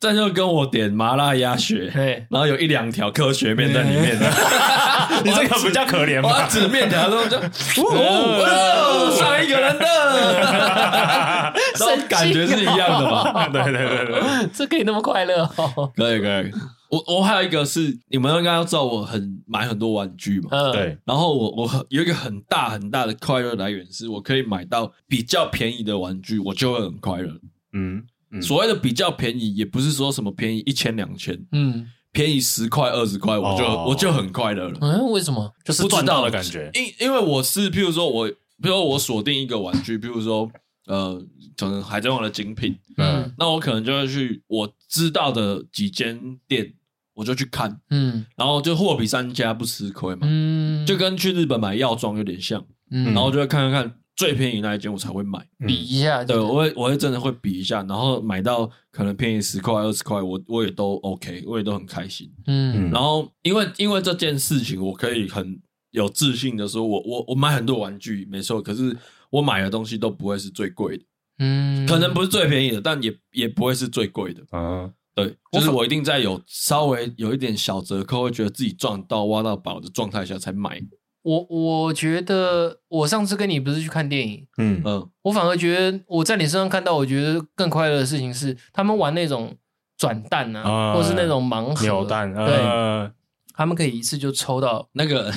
这就跟我点麻辣鸭血，然后有一两条科学面在里面的，[laughs] 你这个比较可怜吧？只面条都就，[laughs] 哦，上一个人的，[laughs] 这种感觉是一样的吧？对对对对，这可以那么快乐？可以可以。我我还有一个是，你们应该要知道，我很买很多玩具嘛。对。然后我我有一个很大很大的快乐来源，是我可以买到比较便宜的玩具，我就会很快乐。嗯。所谓的比较便宜，也不是说什么便宜一千两千，嗯，便宜十块二十块，我就我就很快乐了。嗯，为什么？就是赚到的感觉。因因为我是，譬如说我，譬如说我锁定一个玩具，譬如说，呃，可能海贼王的精品，嗯，那我可能就会去我知道的几间店，我就去看，嗯，然后就货比三家不吃亏嘛，嗯，就跟去日本买药妆有点像，嗯，然后就会看看看。最便宜那一间我才会买，比一下，对，我会我会真的会比一下，然后买到可能便宜十块二十块，我我也都 OK，我也都很开心，嗯，然后因为因为这件事情，我可以很有自信的说，我我我买很多玩具没错，可是我买的东西都不会是最贵的，嗯，可能不是最便宜的，但也也不会是最贵的，啊，对，就是我一定在有稍微有一点小折扣，会觉得自己赚到挖到宝的状态下才买。我我觉得，我上次跟你不是去看电影，嗯嗯，我反而觉得我在你身上看到，我觉得更快乐的事情是，他们玩那种转蛋啊，呃、或是那种盲盒扭蛋，呃、对，他们可以一次就抽到那个，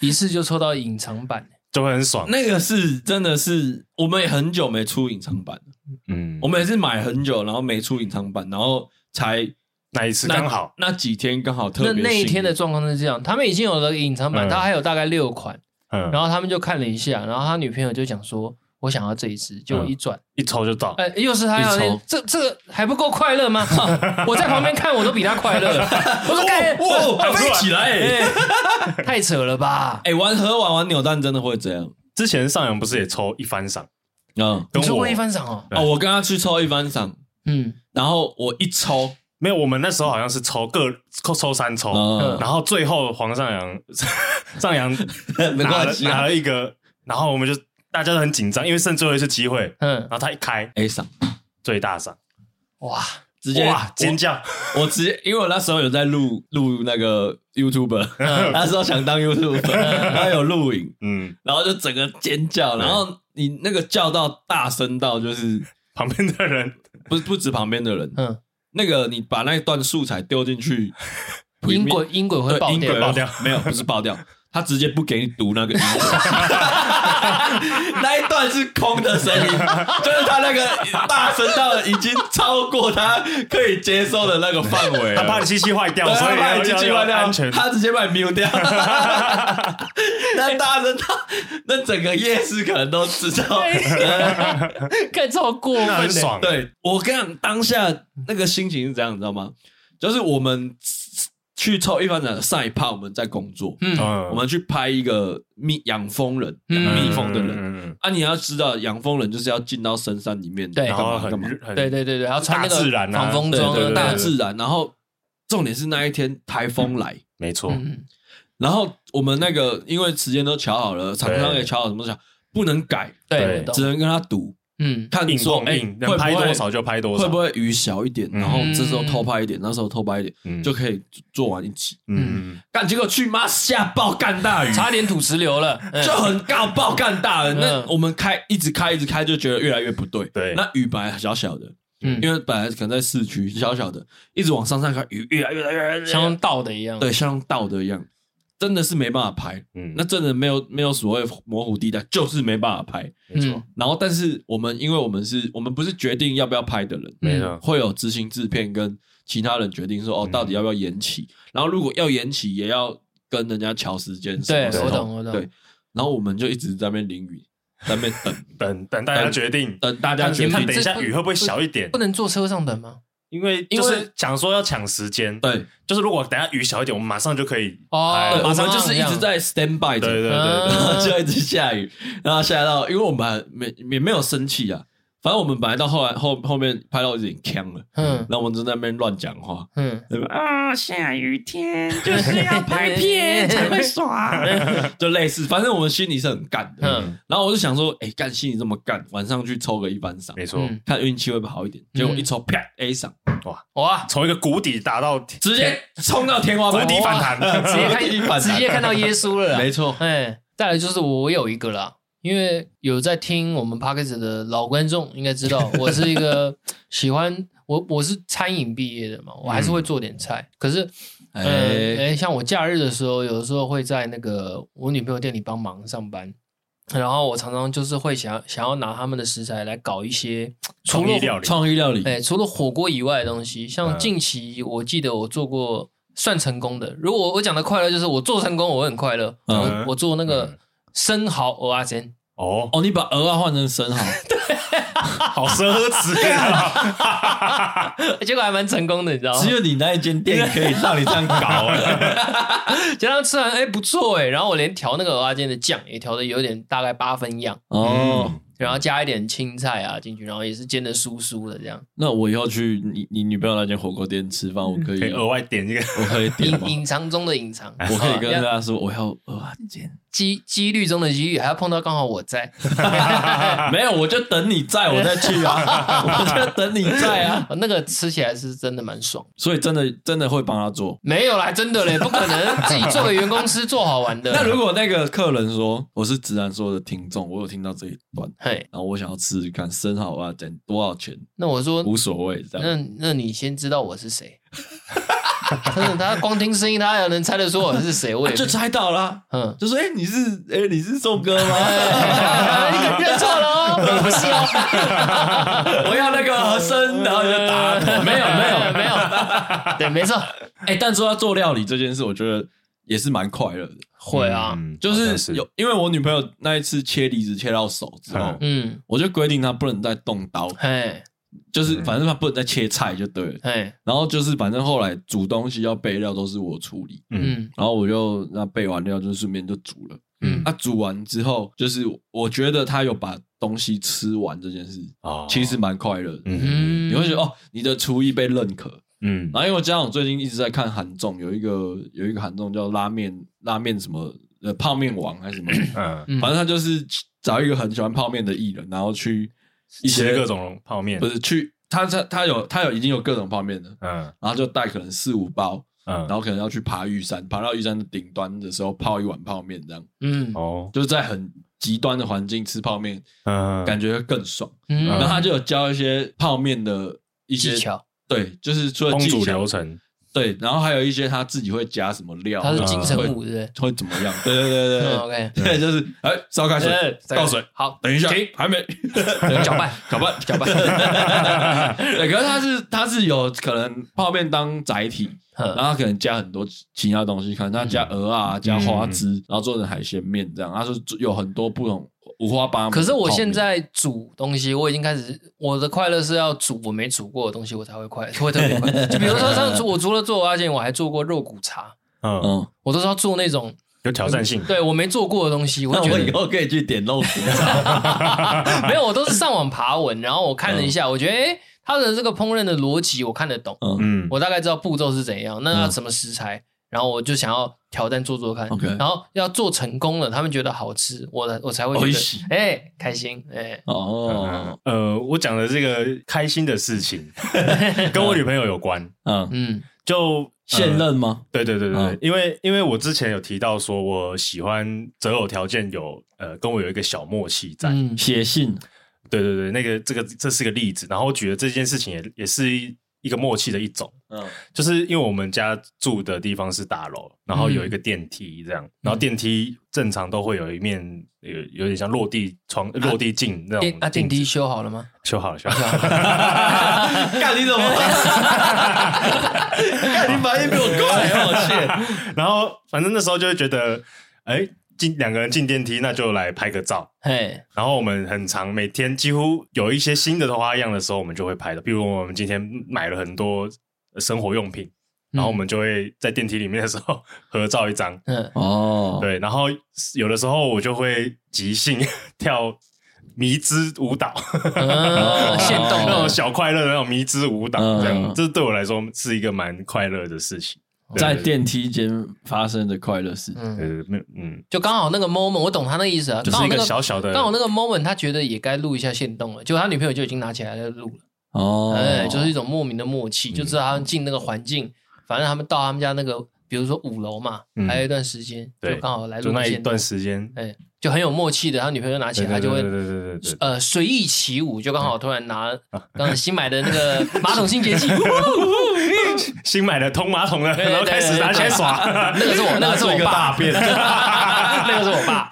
一次就抽到隐藏版，[laughs] 就会很爽。那个是真的是，我们也很久没出隐藏版，嗯，我们也是买很久，然后没出隐藏版，然后才。那一次刚好那，那几天刚好特别。那那一天的状况是这样，他们已经有了隐藏版，嗯、他还有大概六款，嗯，然后他们就看了一下，然后他女朋友就讲说：“我想要这一支。”就一转、嗯、一抽就到，哎、欸，又是他要抽这这个还不够快乐吗？[laughs] 我在旁边看，我都比他快乐。[laughs] 我说：“哎，哇，飞起来、欸欸，太扯了吧？”哎、欸，玩盒玩玩扭蛋真的会这样。之前上扬不是也抽一番赏？嗯，你抽过一番赏哦？哦，我跟他去抽一番赏，嗯，然后我一抽。没有，我们那时候好像是抽各抽抽三抽，嗯、然后最后黄上扬上扬拿了拿了一个，然后我们就大家都很紧张，因为剩最后一次机会，嗯，然后他一开 A 赏最大赏，哇，直接哇尖叫。我，我直接因为我那时候有在录录那个 YouTuber，、嗯、那时候想当 YouTuber，然后有录影，嗯，然后就整个尖叫，然后你那个叫到大声到就是旁边的人。不不止旁边的人，嗯。那个，你把那一段素材丢进去，[laughs] 音轨音轨会爆掉，爆掉没有？不是爆掉，他直接不给你读那个音轨，[laughs] 那一段是空的声音，[laughs] 就是他那个大声到已经超过他可以接受的那个范围，他怕你机器坏掉，所以怕你机器坏掉，他直接把你 mute 掉。[laughs] 那大声到那整个夜市可能都知道，看超过分，很爽。对，我跟你讲，当下那个心情是怎样，你知道吗？就是我们去抽一番赏的上一趴，我们在工作，嗯，我们去拍一个蜜养蜂人养蜜蜂的人，啊，你要知道养蜂人就是要进到深山里面，对，干嘛？干嘛，对对对对，然后穿那个防风装，大自然，然后重点是那一天台风来，没错。然后我们那个，因为时间都瞧好了，厂商也瞧好，什么讲不能改，对，只能跟他赌，嗯，看你说，哎，能拍多少就拍多少，会不会雨小一点，然后这时候偷拍一点，那时候偷拍一点，就可以做完一起，嗯，干结果去妈下暴干大雨，差点土石流了，就很告暴干大雨。那我们开一直开一直开，就觉得越来越不对，对，那雨本来小小的，嗯，因为本来可能在市区小小的，一直往上上看，雨越来越来越来，像倒的一样，对，像倒的一样。真的是没办法拍，嗯，那真的没有没有所谓模糊地带，就是没办法拍，没错。然后，但是我们因为我们是我们不是决定要不要拍的人，没错，会有执行制片跟其他人决定说哦，到底要不要延期。然后如果要延期，也要跟人家乔时间，对，我懂我懂。对，然后我们就一直在那边淋雨，在那边等 [laughs] 等等大家决定，等大家决定，等一下雨会不会小一点？不能坐车上等吗？因为就是想说要抢时间，对，就是如果等下雨小一点，我们马上就可以哦，马上就是一直在 stand by 着，对对对，然后就一直下雨，然后下到，因为我们还没也没有生气啊。反正我们本来到后来后后面拍到有点呛了，嗯，然后我们就在那边乱讲话，嗯，啊，下雨天 [laughs] 就是要拍片才会爽，[laughs] 就类似，反正我们心里是很干的，嗯，然后我就想说，哎，干心里这么干，晚上去抽个一番赏，没错，看运气会不会好一点。结果一抽，啪，A 赏，哇。哇，从一个谷底打到直接冲到天花板，谷底反弹，[laughs] 直接看直接看到耶稣了，没错，哎，再来就是我有一个啦。因为有在听我们 Podcast 的老观众应该知道，我是一个 [laughs] 喜欢我我是餐饮毕业的嘛，我还是会做点菜。嗯、可是，哎哎、欸欸，像我假日的时候，有的时候会在那个我女朋友店里帮忙上班，然后我常常就是会想想要拿他们的食材来搞一些创意料理，创意料理。哎，除了火锅以外的东西，像近期我记得我做过算成功的。如果我讲的快乐，就是我做成功，我会很快乐。嗯，我，我做那个。嗯生蚝蚵仔煎哦哦，你把蚵仔换成生蚝，[laughs] 对，好奢侈啊！[laughs] 结果还蛮成功的，你知道吗？只有你那一间店可以让你这样搞，[laughs] 就让他吃完，哎，不错哎。然后我连调那个蚵仔煎的酱也调的有点大概八分样哦。然后加一点青菜啊进去，然后也是煎的酥酥的这样。那我以后去你你女朋友那间火锅店吃饭，我可以额外点这个，我可以点隐藏中的隐藏，我可以跟大家说我要蚵仔煎。机几率中的几率，还要碰到刚好我在，[laughs] 没有我就等你在我再去啊，[laughs] 我就等你在啊。那个吃起来是真的蛮爽，所以真的真的会帮他做？没有啦，真的嘞，不可能 [laughs] 自己做给员工吃做好玩的。那如果那个客人说我是直男说的听众，我有听到这一段，嘿，然后我想要吃吃看生蚝啊，等多少钱？那我说无所谓，这样。那那你先知道我是谁？[laughs] 他光听声音，他也能猜得出我是谁？我也就猜到了。嗯，就说：“哎，你是哎，你是宋哥吗？”你认错了，[laughs] 不是哦。我要那个和声，然后就打。[laughs] 没有，没有，没有。对，没错。哎，但说要做料理这件事，我觉得也是蛮快乐的。会啊，就是有，因为我女朋友那一次切梨子切到手之后，嗯，我就规定她不能再动刀。嘿。就是反正他不能再切菜就对了，嗯、然后就是反正后来煮东西要备料都是我处理，嗯，然后我就那备完料就顺便就煮了，嗯，那、啊、煮完之后就是我觉得他有把东西吃完这件事啊，其实蛮快乐的，嗯，你会觉得哦，你的厨艺被认可，嗯，然后因为我加上我最近一直在看韩综，有一个有一个韩综叫拉面拉面什么呃泡面王还是什么，嗯，反正他就是找一个很喜欢泡面的艺人，然后去。一些各种泡面，不是去他他他有他有已经有各种泡面的，嗯，然后就带可能四五包，嗯，然后可能要去爬玉山，爬到玉山的顶端的时候泡一碗泡面这样，嗯，哦，就是在很极端的环境吃泡面，嗯，感觉会更爽，嗯，然后他就有教一些泡面的一些技巧，对，就是除了技巧烹煮流程。对，然后还有一些他自己会加什么料，他是金城武，对会怎么样？对对对对，OK，对，就是哎，烧开水，倒水，好，等一下，还没 [laughs] 搅拌，搅拌，搅拌。[laughs] 对，可是他是他是有可能泡面当载体，然后他可能加很多其他东西，可能他加鹅啊，加花枝，然后做成海鲜面这样，他是有很多不同。五花八门。可是我现在煮东西，我已经开始，我的快乐是要煮我没煮过的东西，我才会快，[laughs] 会特别快。就比如说，上次 [laughs] 我除了做阿健，我还做过肉骨茶。嗯嗯，我都是要做那种有挑战性。对，我没做过的东西，我觉得以后可以去点肉骨茶。[laughs] 没有，我都是上网爬文，然后我看了一下，我觉得诶他的这个烹饪的逻辑我看得懂。嗯，我大概知道步骤是怎样，那要什么食材。然后我就想要挑战做做看，Okay. 然后要做成功了，他们觉得好吃，我我才会觉得哎开心哎哦。呃，我讲的这个开心的事情 [laughs] 跟我女朋友有关，嗯。嗯，就现任吗？对对对对，嗯、因为因为我之前有提到说我喜欢择偶条件有呃跟我有一个小默契在，写信，对对对，那个这个这是个例子，然后我觉得这件事情也也是。一个默契的一种。嗯，就是因为我们家住的地方是大楼，然后有一个电梯这样，然后电梯正常都会有一面有有点像落地窗、落地镜那种。啊，电梯修好了吗？修好了，修好了。[laughs] 干你怎么？[laughs] 干你反应比我快，我去。然后反正那时候就会觉得，哎。进两个人进电梯，那就来拍个照。嘿，然后我们很长每天几乎有一些新的花样的时候，我们就会拍的。比如我们今天买了很多生活用品，然后我们就会在电梯里面的时候 [laughs] 合照一张。嗯，哦，对，然后有的时候我就会即兴 [laughs] 跳迷之舞蹈，现动 [laughs] 那种小快乐的那种迷之舞蹈，这样，这对我来说是一个蛮快乐的事情。在电梯间发生的快乐事，嗯，没有，嗯，就刚好那个 moment，我懂他那意思啊，就是一个小小的，刚好那个 moment，他觉得也该录一下线动了，结果他女朋友就已经拿起来在录了，哦，哎，就是一种莫名的默契，就知道他们进那个环境，反正他们到他们家那个，比如说五楼嘛，还有一段时间，就刚好来录那一段时间，哎。就很有默契的，他女朋友拿起来，他就会呃随意起舞，就刚好突然拿 [laughs] 刚刚新买的那个马桶清洁剂，[laughs] [laughs] 新买的通马桶的，然后开始拿起来耍。[laughs] 那个是我，[laughs] 那个是我爸，那个是我爸。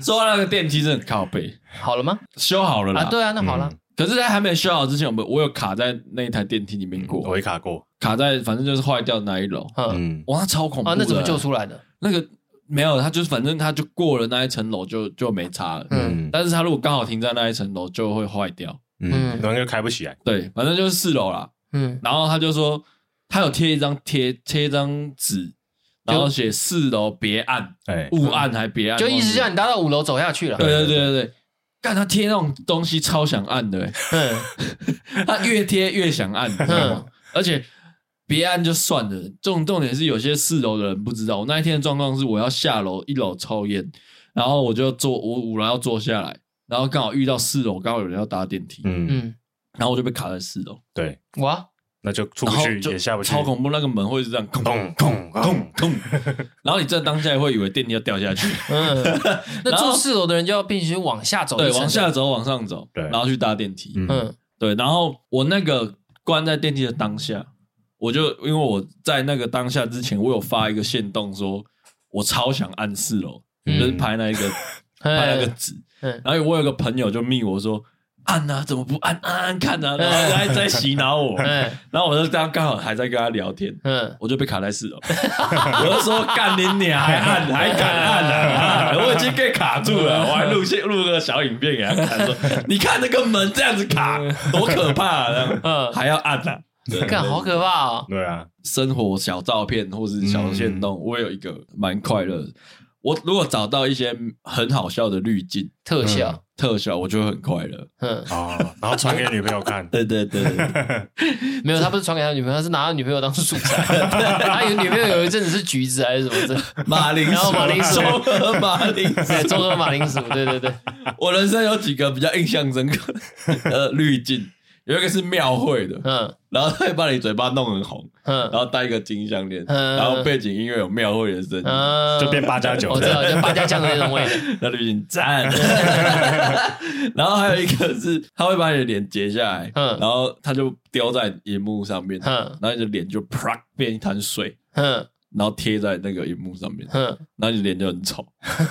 说那个电梯真的靠背，好了吗？修好了啦。对啊，那好了。可是，在还没修好之前，我们我有卡在那一台电梯里面过，我也卡过，卡在反正就是坏掉的那一楼。嗯，哇，超恐怖啊！那怎么救出来的？那个。没有，他就是反正他就过了那一层楼就就没差了。嗯，但是他如果刚好停在那一层楼就会坏掉。嗯，可能就开不起来。对，反正就是四楼啦。嗯，然后他就说他有贴一张贴贴一张纸，然后写四楼别按，哎，勿按还别按，就意思叫你搭到五楼走下去了。对对对对对，干他贴那种东西超想按的，嗯，[laughs] 他越贴越想按，嗯，而且。别按就算了，重重点是有些四楼的人不知道。我那一天的状况是，我要下楼一楼抽烟，然后我就坐我五楼要坐下来，然后刚好遇到四楼，刚好有人要搭电梯，嗯嗯，然后我就被卡在四楼。对，哇，那就出不去也下不去，超恐怖。那个门会是这样，咚咚咚咚咚，然后你在当下会以为电梯要掉下去。嗯，[laughs] 那住四楼的人就要必须往下走，对，往下走，往上走，对，然后去搭电梯。嗯，对，然后我那个关在电梯的当下。我就因为我在那个当下之前，我有发一个线动，说我超想按四楼，嗯、就是拍那一个拍那个纸，然后我有个朋友就密我说按啊，怎么不按？按按看啊，然后还在洗脑我，然后我就刚刚好还在跟他聊天，嗯。我就被卡在四楼，[laughs] 我就说干你娘还按还敢按啊，我已经被卡住了，我还录些录个小影片给他看，说你看那个门这样子卡多可怕啊，这样。还要按啊。看，好可怕哦！对啊，生活小照片或是小线动，我有一个蛮快乐的。我如果找到一些很好笑的滤镜特效，特效，我就会很快乐。嗯啊，然后传给女朋友看。对 [laughs] 对对，[laughs] 没有，他不是传给他女朋友，他是拿他女朋友当素材。[laughs] 他有女朋友有一阵子是橘子还是什么的马铃薯，马铃薯，马铃薯，综合马铃薯。对对对，我人生有几个比较印象深刻的滤镜。有一个是庙会的，嗯，然后他会把你嘴巴弄很红，嗯，然后戴一个金项链，嗯，然后背景音乐有庙会的声音，就变八加九，我知道，就八家将的那种味。道，[laughs] 那滤镜赞。[laughs] 然后还有一个是，他会把你的脸截下来，嗯，然后他就丢在荧幕上面，嗯，然后你的脸就啪变一滩水，嗯，然后贴在那个荧幕上面，嗯，然后你的脸就很丑，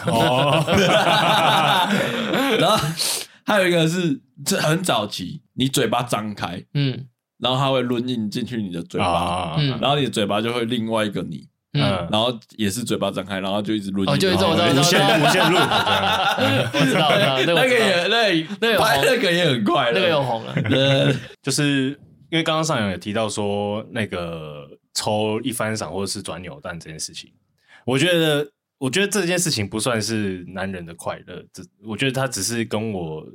哦，[laughs] 然后。还有一个是，这很早期，你嘴巴张开，嗯，然后它会抡印进去你的嘴巴，嗯，然后你的嘴巴就会另外一个你，嗯，然后也是嘴巴张开，然后就一直轮印，哦，就一直无限无限录，[laughs] 我知道，那个也那那拍那个也很快，那个又红了，[laughs] 呃，就是因为刚刚上阳也提到说那个抽一番赏或者是转扭蛋这件事情，我觉得。我觉得这件事情不算是男人的快乐，这我觉得他只是跟我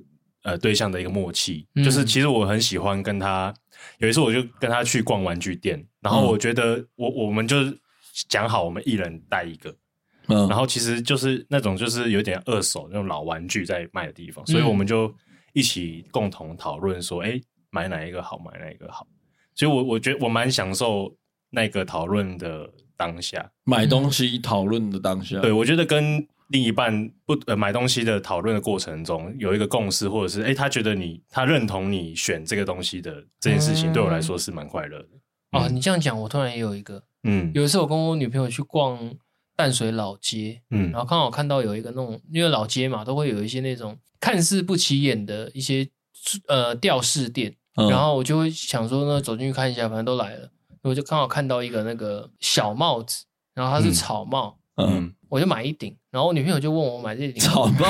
呃对象的一个默契，嗯、就是其实我很喜欢跟他，有一次我就跟他去逛玩具店，然后我觉得我我们就讲好我们一人带一个，嗯，然后其实就是那种就是有点二手那种老玩具在卖的地方，所以我们就一起共同讨论说，哎，买哪一个好，买哪一个好，所以我我觉得我蛮享受那个讨论的。当下。买东西讨论的当下，嗯、对，我觉得跟另一半不呃买东西的讨论的过程中有一个共识，或者是哎、欸，他觉得你他认同你选这个东西的这件事情，对我来说是蛮快乐的。哦，你这样讲，我突然也有一个，嗯，有一次我跟我女朋友去逛淡水老街，嗯，然后刚好看到有一个那种，因为老街嘛，都会有一些那种看似不起眼的一些呃吊饰店，嗯、然后我就会想说呢，走进去看一下，反正都来了，我就刚好看到一个那个小帽子，然后它是草帽，嗯，嗯我就买一顶，然后我女朋友就问我买这顶草帽，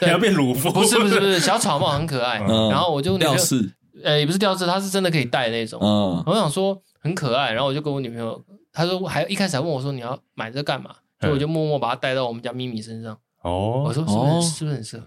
对，[laughs] 要变鲁夫？不是不是不是，小草帽很可爱，嗯、然后我就吊饰，呃，也不是吊饰，它是真的可以戴那种，嗯，我想说。很可爱，然后我就跟我女朋友，她说还一开始还问我说，你要买这干嘛？所以我就默默把它戴到我们家咪咪身上。哦，我说是不是、哦、是不是很适合？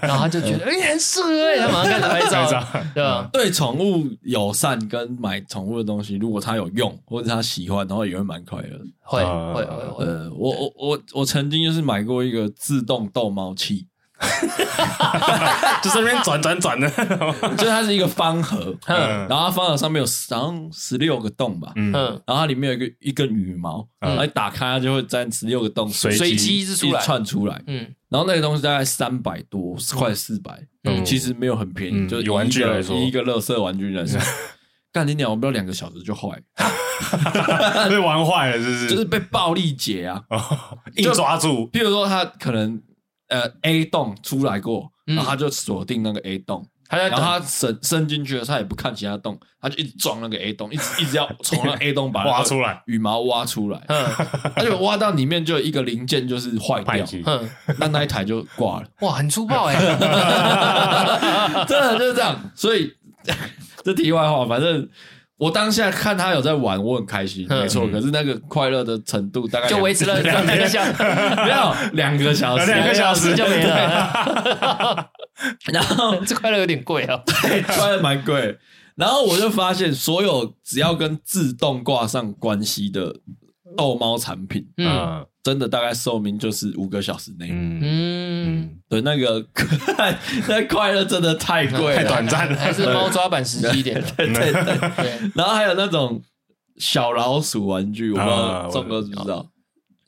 然后他就觉得哎、欸、很适合哎，他马上开始拍照，对吧？对宠物友善跟买宠物的东西，如果他有用或者他喜欢，然后也会蛮快乐。会会会。呃，我我我我曾经就是买过一个自动逗猫器。[laughs] 就是那边转转转的，[laughs] 就是它是一个方盒，然后它方盒上面有好像十六个洞吧，嗯，然后它里面有一个一根羽毛，然打开它就会在十六个洞随机一直窜出来，嗯，然后那个东西大概三百多，快四百，其实没有很便宜，就以玩具来说，一个乐色玩具来说，[laughs] 干你鸟，我不知道两个小时就坏，[laughs] 被玩坏了，是不是？就是被暴力解啊，[laughs] 硬抓住，比如说他可能。呃，A 洞出来过，然后他就锁定那个 A 洞，然后他伸伸进去了，他也不看其他洞，他就一直撞那个 A 洞，一直一直要从那 A 洞把它挖出来，羽毛挖出来，嗯，他就挖到里面就有一个零件就是坏掉，嗯，那那一台就挂了，哇，很粗暴哎，[laughs] 真的就是这样，所以 [laughs] 这题外话，反正。我当下看他有在玩，我很开心，没错。可是那个快乐的程度大概就维持了两个小时，没有两个小时，两个小时就没了。[laughs] 然后 [laughs] 这快乐有点贵啊，对，快乐蛮贵。然后我就发现，所有只要跟自动挂上关系的逗猫产品，嗯。真的大概寿命就是五个小时内。嗯嗯，对，那个 [laughs] 那快乐真的太贵，太短暂了，还是猫抓板实际一点。对对对。然后还有那种小老鼠玩具，我不知道钟哥知不知道？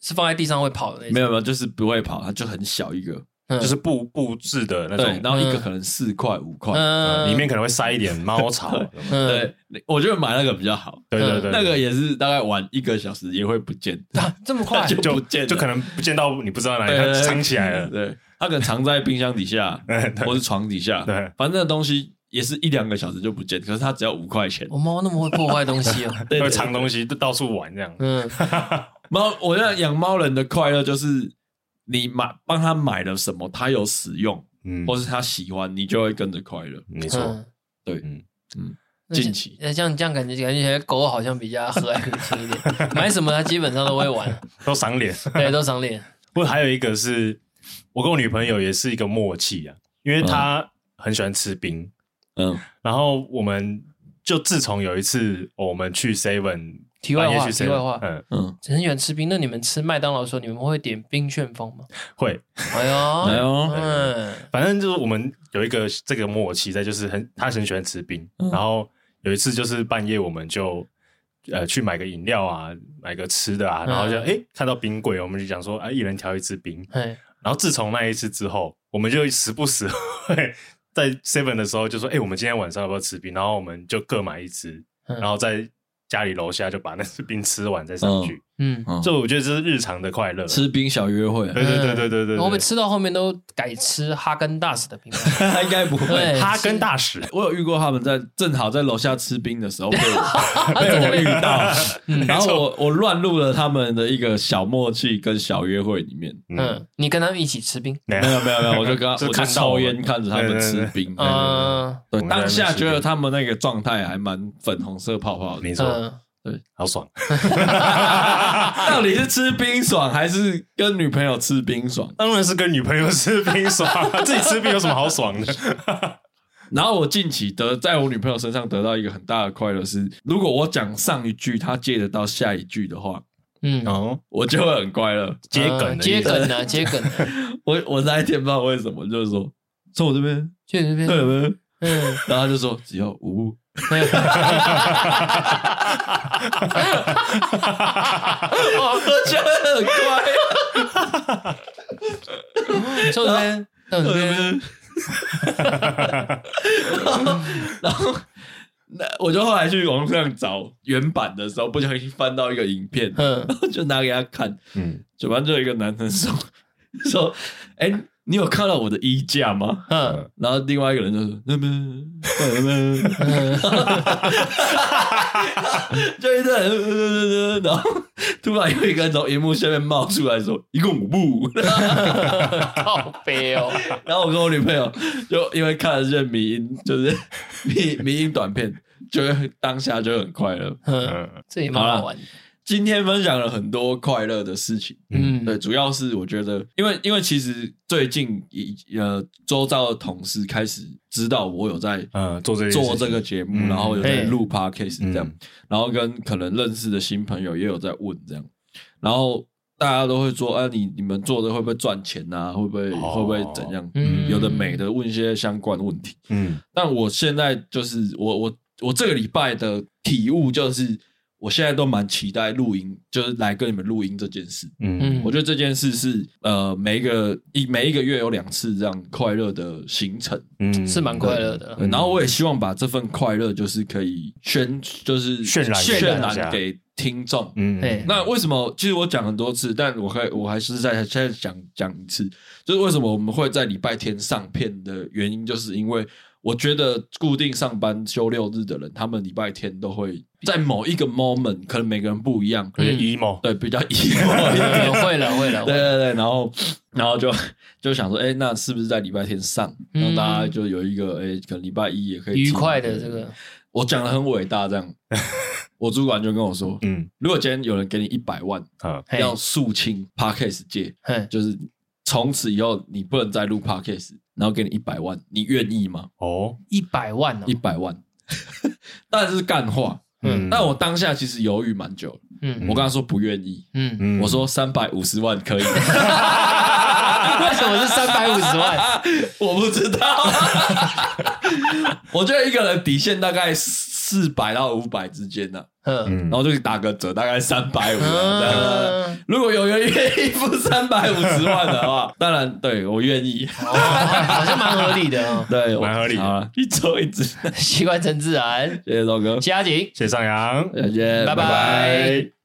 是放在地上会跑的那种？没有没有，就是不会跑，它就很小一个。就是布布置的那种，然后一个可能四块五块，里面可能会塞一点猫草。对，我觉得买那个比较好。对对对，那个也是大概玩一个小时也会不见，这么快 [laughs] 就不见，就可能不见到你不知道哪里，它藏起来了。对，它可能藏在冰箱底下，[laughs] 或是床底下。对，反正那东西也是一两个小时就不见，可是它只要五块钱。我猫那么会破坏东西哦，[laughs] 会藏东西，就到处玩这样。嗯，猫，我觉得养猫人的快乐就是。你买帮他买了什么，他有使用，嗯，或是他喜欢，你就会跟着快乐。没错，对，嗯嗯。近期，那这样这样感觉感觉狗好像比较和蔼可亲一点，[laughs] 买什么它基本上都会玩，[laughs] 都赏脸，对，都赏脸。不过还有一个是，我跟我女朋友也是一个默契啊，因为她很喜欢吃冰，嗯，然后我们就自从有一次我们去 Seven。题外话，题外话，嗯嗯，很喜欢吃冰。那你们吃麦当劳的时候，你们会点冰旋风吗？会，哎呦，哎呦，嗯，反正就是我们有一个这个默契在，就是很他很喜欢吃冰。然后有一次就是半夜，我们就呃去买个饮料啊，买个吃的啊，然后就哎看到冰柜，我们就讲说啊，一人挑一支冰。然后自从那一次之后，我们就时不时会在 Seven 的时候就说，哎，我们今天晚上要不要吃冰？然后我们就各买一支，然后再。家里楼下就把那只冰吃完再上去，嗯，这我觉得这是日常的快乐，吃冰小约会。对对对对对对，我们吃到后面都改吃哈根达斯的冰，[laughs] 应该不会。哈根达斯，我有遇过他们在正好在楼下吃冰的时候被 [laughs] 我遇到，然后我我乱入了他们的一个小默契跟小约会里面。嗯，你跟他们一起吃冰？没有。没有没有，我就跟他 [laughs] 我就抽烟看着他们吃冰。嗯，对，当下觉得他们那个状态还蛮粉红色泡泡的，没错。对，好爽！[laughs] 到底是吃冰爽还是跟女朋友吃冰爽？当然是跟女朋友吃冰爽，[laughs] 自己吃冰有什么好爽的？[laughs] 然后我近期得在我女朋友身上得到一个很大的快乐是，如果我讲上一句，她接得到下一句的话，嗯，哦，我就会很快乐。接梗，接梗啊？接梗。我我那一天不知道为什么，就是说从我这边，去这边，对？嗯，然后他就说只要五。我觉得很乖。坐这边，坐这边。然后，那我就后来去网上找原版的时候，不小心翻到一个影片，然后就拿给他看。嗯，就反正就有一个男生说说，哎、欸。你有看到我的衣架吗？嗯，然后另外一个人就说：“那么，那么，[laughs] 就一阵，然后突然有一个人从荧幕下面冒出来说：‘一共五部。’好悲哦。然后我跟我女朋友就因为看了这些迷音，就是 [laughs] 迷迷音短片，就当下就很快乐。嗯，这也蛮好玩。今天分享了很多快乐的事情，嗯，对，主要是我觉得，因为因为其实最近一呃周遭的同事开始知道我有在呃做这做这个节目，嗯、然后有在录 podcast 这样，嗯、然后跟可能认识的新朋友也有在问这样，然后大家都会说，啊，你你们做的会不会赚钱啊？会不会、哦、会不会怎样？嗯，有的美的问一些相关问题，嗯，但我现在就是我我我这个礼拜的体悟就是。我现在都蛮期待录音，就是来跟你们录音这件事。嗯，我觉得这件事是呃，每一个一每一个月有两次这样快乐的行程，嗯，是蛮快乐的。然后我也希望把这份快乐就是可以宣，就是渲染渲染给听众。嗯，那为什么？其实我讲很多次，但我还我还是在现在讲讲一次，就是为什么我们会在礼拜天上片的原因，就是因为。我觉得固定上班休六日的人，他们礼拜天都会在某一个 moment，可能每个人不一样，可能 emo，对，比较 [laughs] emo，会了，会了，对对对，然后然后就就想说，哎，那是不是在礼拜天上，让大家就有一个，哎，可能礼拜一也可以愉快的这个。我讲的很伟大，这样，[laughs] 我主管就跟我说，嗯，如果今天有人给你一百万，要肃清 Podcast 界，就是从此以后你不能再录 Podcast。然后给你一百万，你愿意吗？哦，一百万哦，一百万，[laughs] 当然是干话。嗯，但我当下其实犹豫蛮久。嗯，我跟他说不愿意。嗯嗯，我说三百五十万可以。[laughs] 为什么是三百五十万？[laughs] 我不知道。我觉得一个人底线大概四百到五百之间呢。嗯，然后就打个折，大概三百五。如果有人愿意付三百五十万的话，当然对我愿意，好像蛮合理的哦。[laughs] 对，蛮合理的。一周一支，[laughs] 习惯成自然。谢谢周哥，谢谢阿锦，谢谢上扬，再见，拜拜。